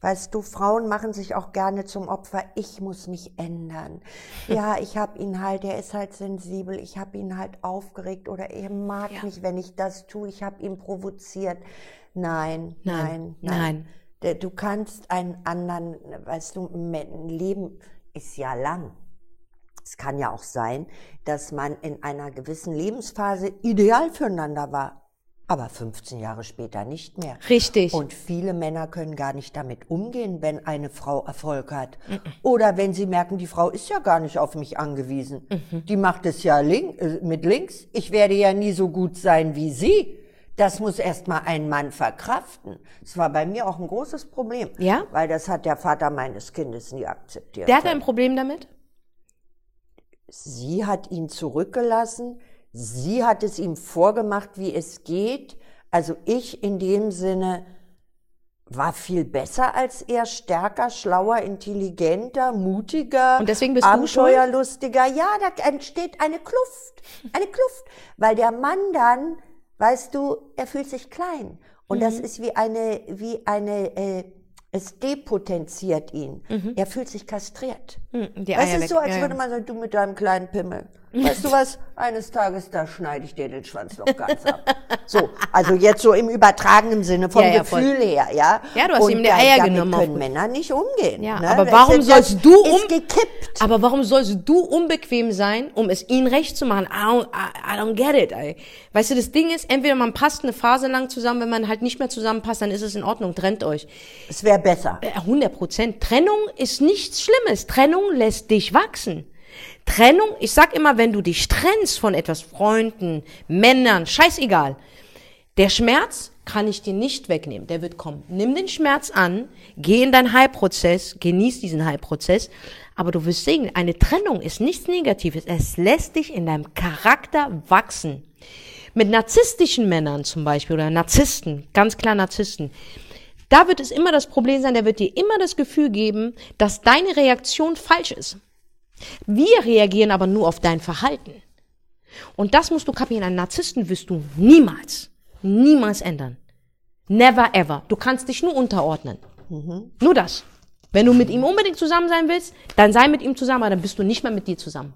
Speaker 2: Weißt du, Frauen machen sich auch gerne zum Opfer. Ich muss mich ändern. Ja, ich habe ihn halt, er ist halt sensibel. Ich habe ihn halt aufgeregt oder er mag ja. mich, wenn ich das tue. Ich habe ihn provoziert. Nein, nein, nein, nein. Du kannst einen anderen, weißt du, Leben ist ja lang. Es kann ja auch sein, dass man in einer gewissen Lebensphase ideal füreinander war, aber 15 Jahre später nicht mehr.
Speaker 1: Richtig.
Speaker 2: Und viele Männer können gar nicht damit umgehen, wenn eine Frau Erfolg hat. Mhm. Oder wenn sie merken, die Frau ist ja gar nicht auf mich angewiesen. Mhm. Die macht es ja link, äh, mit links. Ich werde ja nie so gut sein wie sie. Das muss erstmal ein Mann verkraften. Das war bei mir auch ein großes Problem.
Speaker 1: Ja?
Speaker 2: Weil das hat der Vater meines Kindes nie akzeptiert.
Speaker 1: Der hatte ein Problem damit?
Speaker 2: Sie hat ihn zurückgelassen. Sie hat es ihm vorgemacht, wie es geht. Also ich in dem Sinne war viel besser als er, stärker, schlauer, intelligenter, mutiger,
Speaker 1: und deswegen bist
Speaker 2: abenteuerlustiger. Ja, da entsteht eine Kluft, eine Kluft, weil der Mann dann weißt du, er fühlt sich klein. Und mhm. das ist wie eine, wie eine, äh, es depotenziert ihn. Mhm. Er fühlt sich kastriert. Mhm, die Eier es ist so, als ja, würde man sagen, du mit deinem kleinen Pimmel. Weißt du was? Eines Tages, da schneide ich dir den Schwanz noch ganz ab. So, also jetzt so im übertragenen Sinne vom ja, ja, Gefühl voll. her, ja.
Speaker 1: Ja, du hast Und ihm die Eier damit genommen.
Speaker 2: können Männer nicht umgehen.
Speaker 1: Ja, ne? aber warum sollst du um, gekippt. Aber warum sollst du unbequem sein, um es ihnen recht zu machen? I don't, I, I don't get it. Ey. Weißt du, das Ding ist, entweder man passt eine Phase lang zusammen, wenn man halt nicht mehr zusammenpasst, dann ist es in Ordnung, trennt euch.
Speaker 2: Es wäre besser.
Speaker 1: 100 Prozent. Trennung ist nichts Schlimmes. Trennung lässt dich wachsen. Trennung, ich sag immer, wenn du dich trennst von etwas, Freunden, Männern, scheißegal, der Schmerz kann ich dir nicht wegnehmen, der wird kommen. Nimm den Schmerz an, geh in deinen Heilprozess, genieß diesen Heilprozess, aber du wirst sehen, eine Trennung ist nichts Negatives, es lässt dich in deinem Charakter wachsen. Mit narzisstischen Männern zum Beispiel oder Narzissten, ganz klar Narzissten, da wird es immer das Problem sein, der wird dir immer das Gefühl geben, dass deine Reaktion falsch ist. Wir reagieren aber nur auf dein Verhalten. Und das musst du kapieren. Einen Narzissten wirst du niemals, niemals ändern. Never ever. Du kannst dich nur unterordnen. Mhm. Nur das. Wenn du mit ihm unbedingt zusammen sein willst, dann sei mit ihm zusammen, aber dann bist du nicht mehr mit dir zusammen.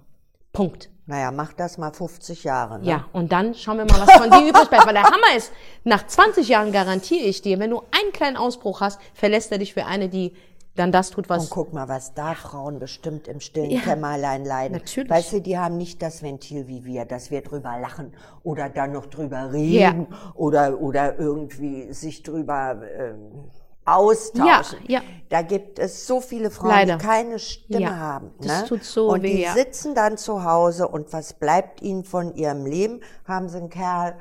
Speaker 1: Punkt.
Speaker 2: Naja, mach das mal 50 Jahre. Ne?
Speaker 1: Ja, und dann schauen wir mal, was von dir übrig bleibt. Weil der Hammer ist, nach 20 Jahren garantiere ich dir, wenn du einen kleinen Ausbruch hast, verlässt er dich für eine, die dann das tut, was.
Speaker 2: Und guck mal, was da Frauen bestimmt im stillen ja, Kämmerlein leiden. Natürlich. Weißt du, die haben nicht das Ventil wie wir, dass wir drüber lachen oder dann noch drüber reden ja. oder, oder irgendwie sich drüber ähm, austauschen. Ja, ja. Da gibt es so viele Frauen, Leider. die keine Stimme ja, haben. Ne? Das tut so und weh, die ja. sitzen dann zu Hause und was bleibt ihnen von ihrem Leben? Haben sie einen Kerl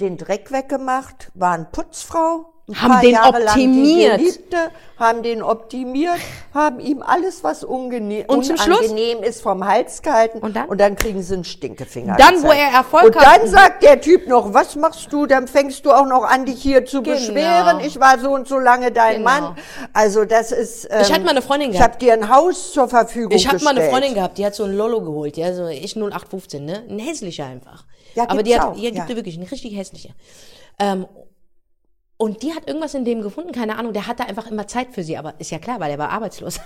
Speaker 2: den Dreck weggemacht, war eine Putzfrau,
Speaker 1: Haben den
Speaker 2: Jahre
Speaker 1: optimiert.
Speaker 2: Geliebte, haben den optimiert, haben ihm alles, was ungene
Speaker 1: Und
Speaker 2: unangenehm ist, vom Hals gehalten.
Speaker 1: Und dann?
Speaker 2: Und dann kriegen sie einen Stinkefinger.
Speaker 1: Dann, wo er Erfolg
Speaker 2: Und
Speaker 1: hat-
Speaker 2: dann sagt der Typ noch, was machst du? Dann fängst du auch noch an, dich hier zu
Speaker 1: Genau.
Speaker 2: beschweren. Ich war so und so lange dein
Speaker 1: Genau.
Speaker 2: Mann. Also das ist... Ähm,
Speaker 1: Ich hatte mal eine Freundin
Speaker 2: Ich
Speaker 1: gehabt.
Speaker 2: habe dir ein Haus zur Verfügung
Speaker 1: Ich habe mal eine
Speaker 2: gestellt.
Speaker 1: Freundin gehabt, die hat so ein Lolo geholt, ja, so ich 0815, ne? Ein hässlicher einfach.
Speaker 2: Ja,
Speaker 1: Aber die hat,
Speaker 2: auch,
Speaker 1: ja, gibt
Speaker 2: ja.
Speaker 1: wirklich, ein richtig hässlicher. Ähm, und die hat irgendwas in dem gefunden, keine Ahnung, der hatte einfach immer Zeit für sie, aber ist ja klar, weil er war arbeitslos.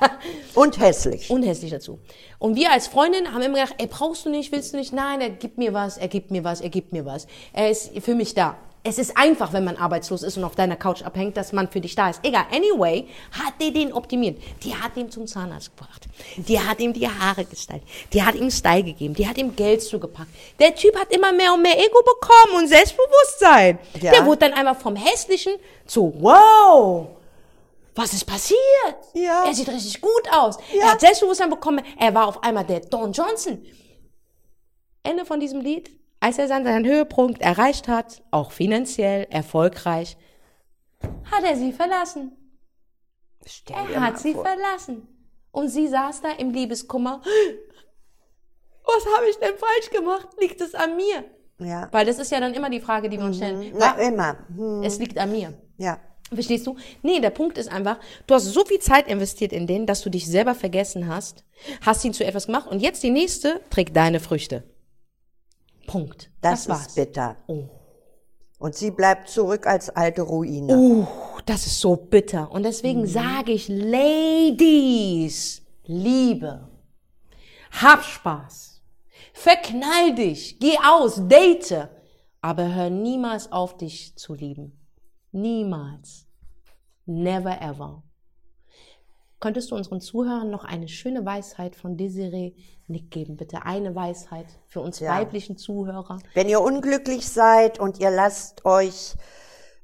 Speaker 2: Und hässlich.
Speaker 1: Und hässlich dazu. Und wir als Freundin haben immer gedacht, ey, brauchst du nicht, willst du nicht? Nein, er gibt mir was, er gibt mir was, er gibt mir was. Er ist für mich da. Es ist einfach, wenn man arbeitslos ist und auf deiner Couch abhängt, dass man für dich da ist. Egal, anyway, hat die den optimiert. Die hat ihn zum Zahnarzt gebracht. Die hat ihm die Haare gestylt. Die hat ihm Style gegeben. Die hat ihm Geld zugepackt. Der Typ hat immer mehr und mehr Ego bekommen und Selbstbewusstsein.
Speaker 2: Ja.
Speaker 1: Der wurde dann einmal vom Hässlichen zu, wow, was ist passiert?
Speaker 2: Ja.
Speaker 1: Er sieht richtig gut aus.
Speaker 2: Ja.
Speaker 1: Er hat Selbstbewusstsein bekommen. Er war auf einmal der Don Johnson. Ende von diesem Lied. Als er seinen Höhepunkt erreicht hat, auch finanziell erfolgreich, hat er sie verlassen.
Speaker 2: Stell
Speaker 1: Er hat sie
Speaker 2: vor.
Speaker 1: verlassen. Und sie saß da im Liebeskummer. Was habe ich denn falsch gemacht? Liegt es an mir?
Speaker 2: Ja.
Speaker 1: Weil das ist ja dann immer die Frage, die wir uns stellen.
Speaker 2: Na, immer. Hm.
Speaker 1: Es liegt an mir.
Speaker 2: Ja.
Speaker 1: Verstehst du? Nee, der Punkt ist einfach, du hast so viel Zeit investiert in den, dass du dich selber vergessen hast, hast ihn zu etwas gemacht und jetzt die nächste trägt deine Früchte. Punkt.
Speaker 2: Das,
Speaker 1: Das,
Speaker 2: ist bitter.
Speaker 1: Oh.
Speaker 2: Und sie bleibt zurück als alte Ruine.
Speaker 1: Uh, das ist so bitter. Und deswegen
Speaker 2: Mhm.
Speaker 1: sage ich, Ladies, Liebe, hab Spaß, verknall dich, geh aus, date, aber hör niemals auf, dich zu lieben. Niemals. Never ever. Könntest du unseren Zuhörern noch eine schöne Weisheit von Desiree Nick geben, bitte? Eine Weisheit für uns
Speaker 2: Ja.
Speaker 1: weiblichen Zuhörer.
Speaker 2: Wenn ihr unglücklich seid und ihr lasst euch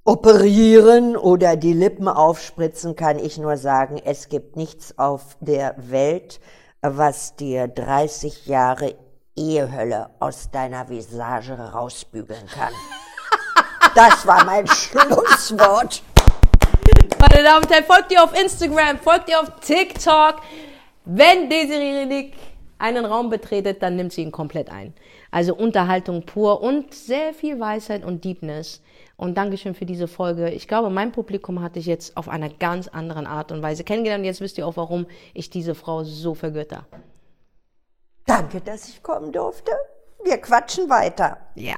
Speaker 2: operieren oder die Lippen aufspritzen, kann ich nur sagen, es gibt nichts auf der Welt, was dir 30 Jahre Ehehölle aus deiner Visage rausbügeln kann. Das war mein Schlusswort.
Speaker 1: Meine Damen und Herren, folgt ihr auf Instagram, folgt ihr auf TikTok. Wenn Desiree Nick einen Raum betretet, dann nimmt sie ihn komplett ein. Also Unterhaltung pur und sehr viel Weisheit und Deepness. Und Dankeschön für diese Folge. Ich glaube, mein Publikum hatte ich jetzt auf einer ganz anderen Art und Weise kennengelernt. Jetzt wisst ihr auch, warum ich diese Frau so vergötter.
Speaker 2: Danke, dass ich kommen durfte. Wir quatschen weiter.
Speaker 1: Ja.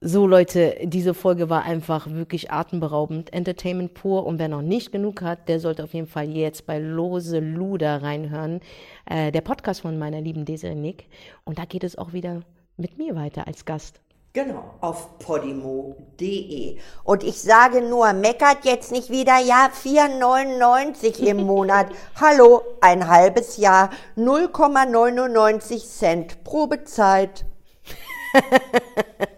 Speaker 1: So Leute, diese Folge war einfach wirklich atemberaubend. Entertainment pur. Und wer noch nicht genug hat, der sollte auf jeden Fall jetzt bei Lose Luder reinhören. Äh, der Podcast von meiner lieben Desiree Nick. Und da geht es auch wieder mit mir weiter als Gast.
Speaker 2: Genau, auf podimo.de. Und ich sage nur, meckert jetzt nicht wieder, ja, 4,99 im Monat. Hallo, ein halbes Jahr, 0,99 Cent Probezeit.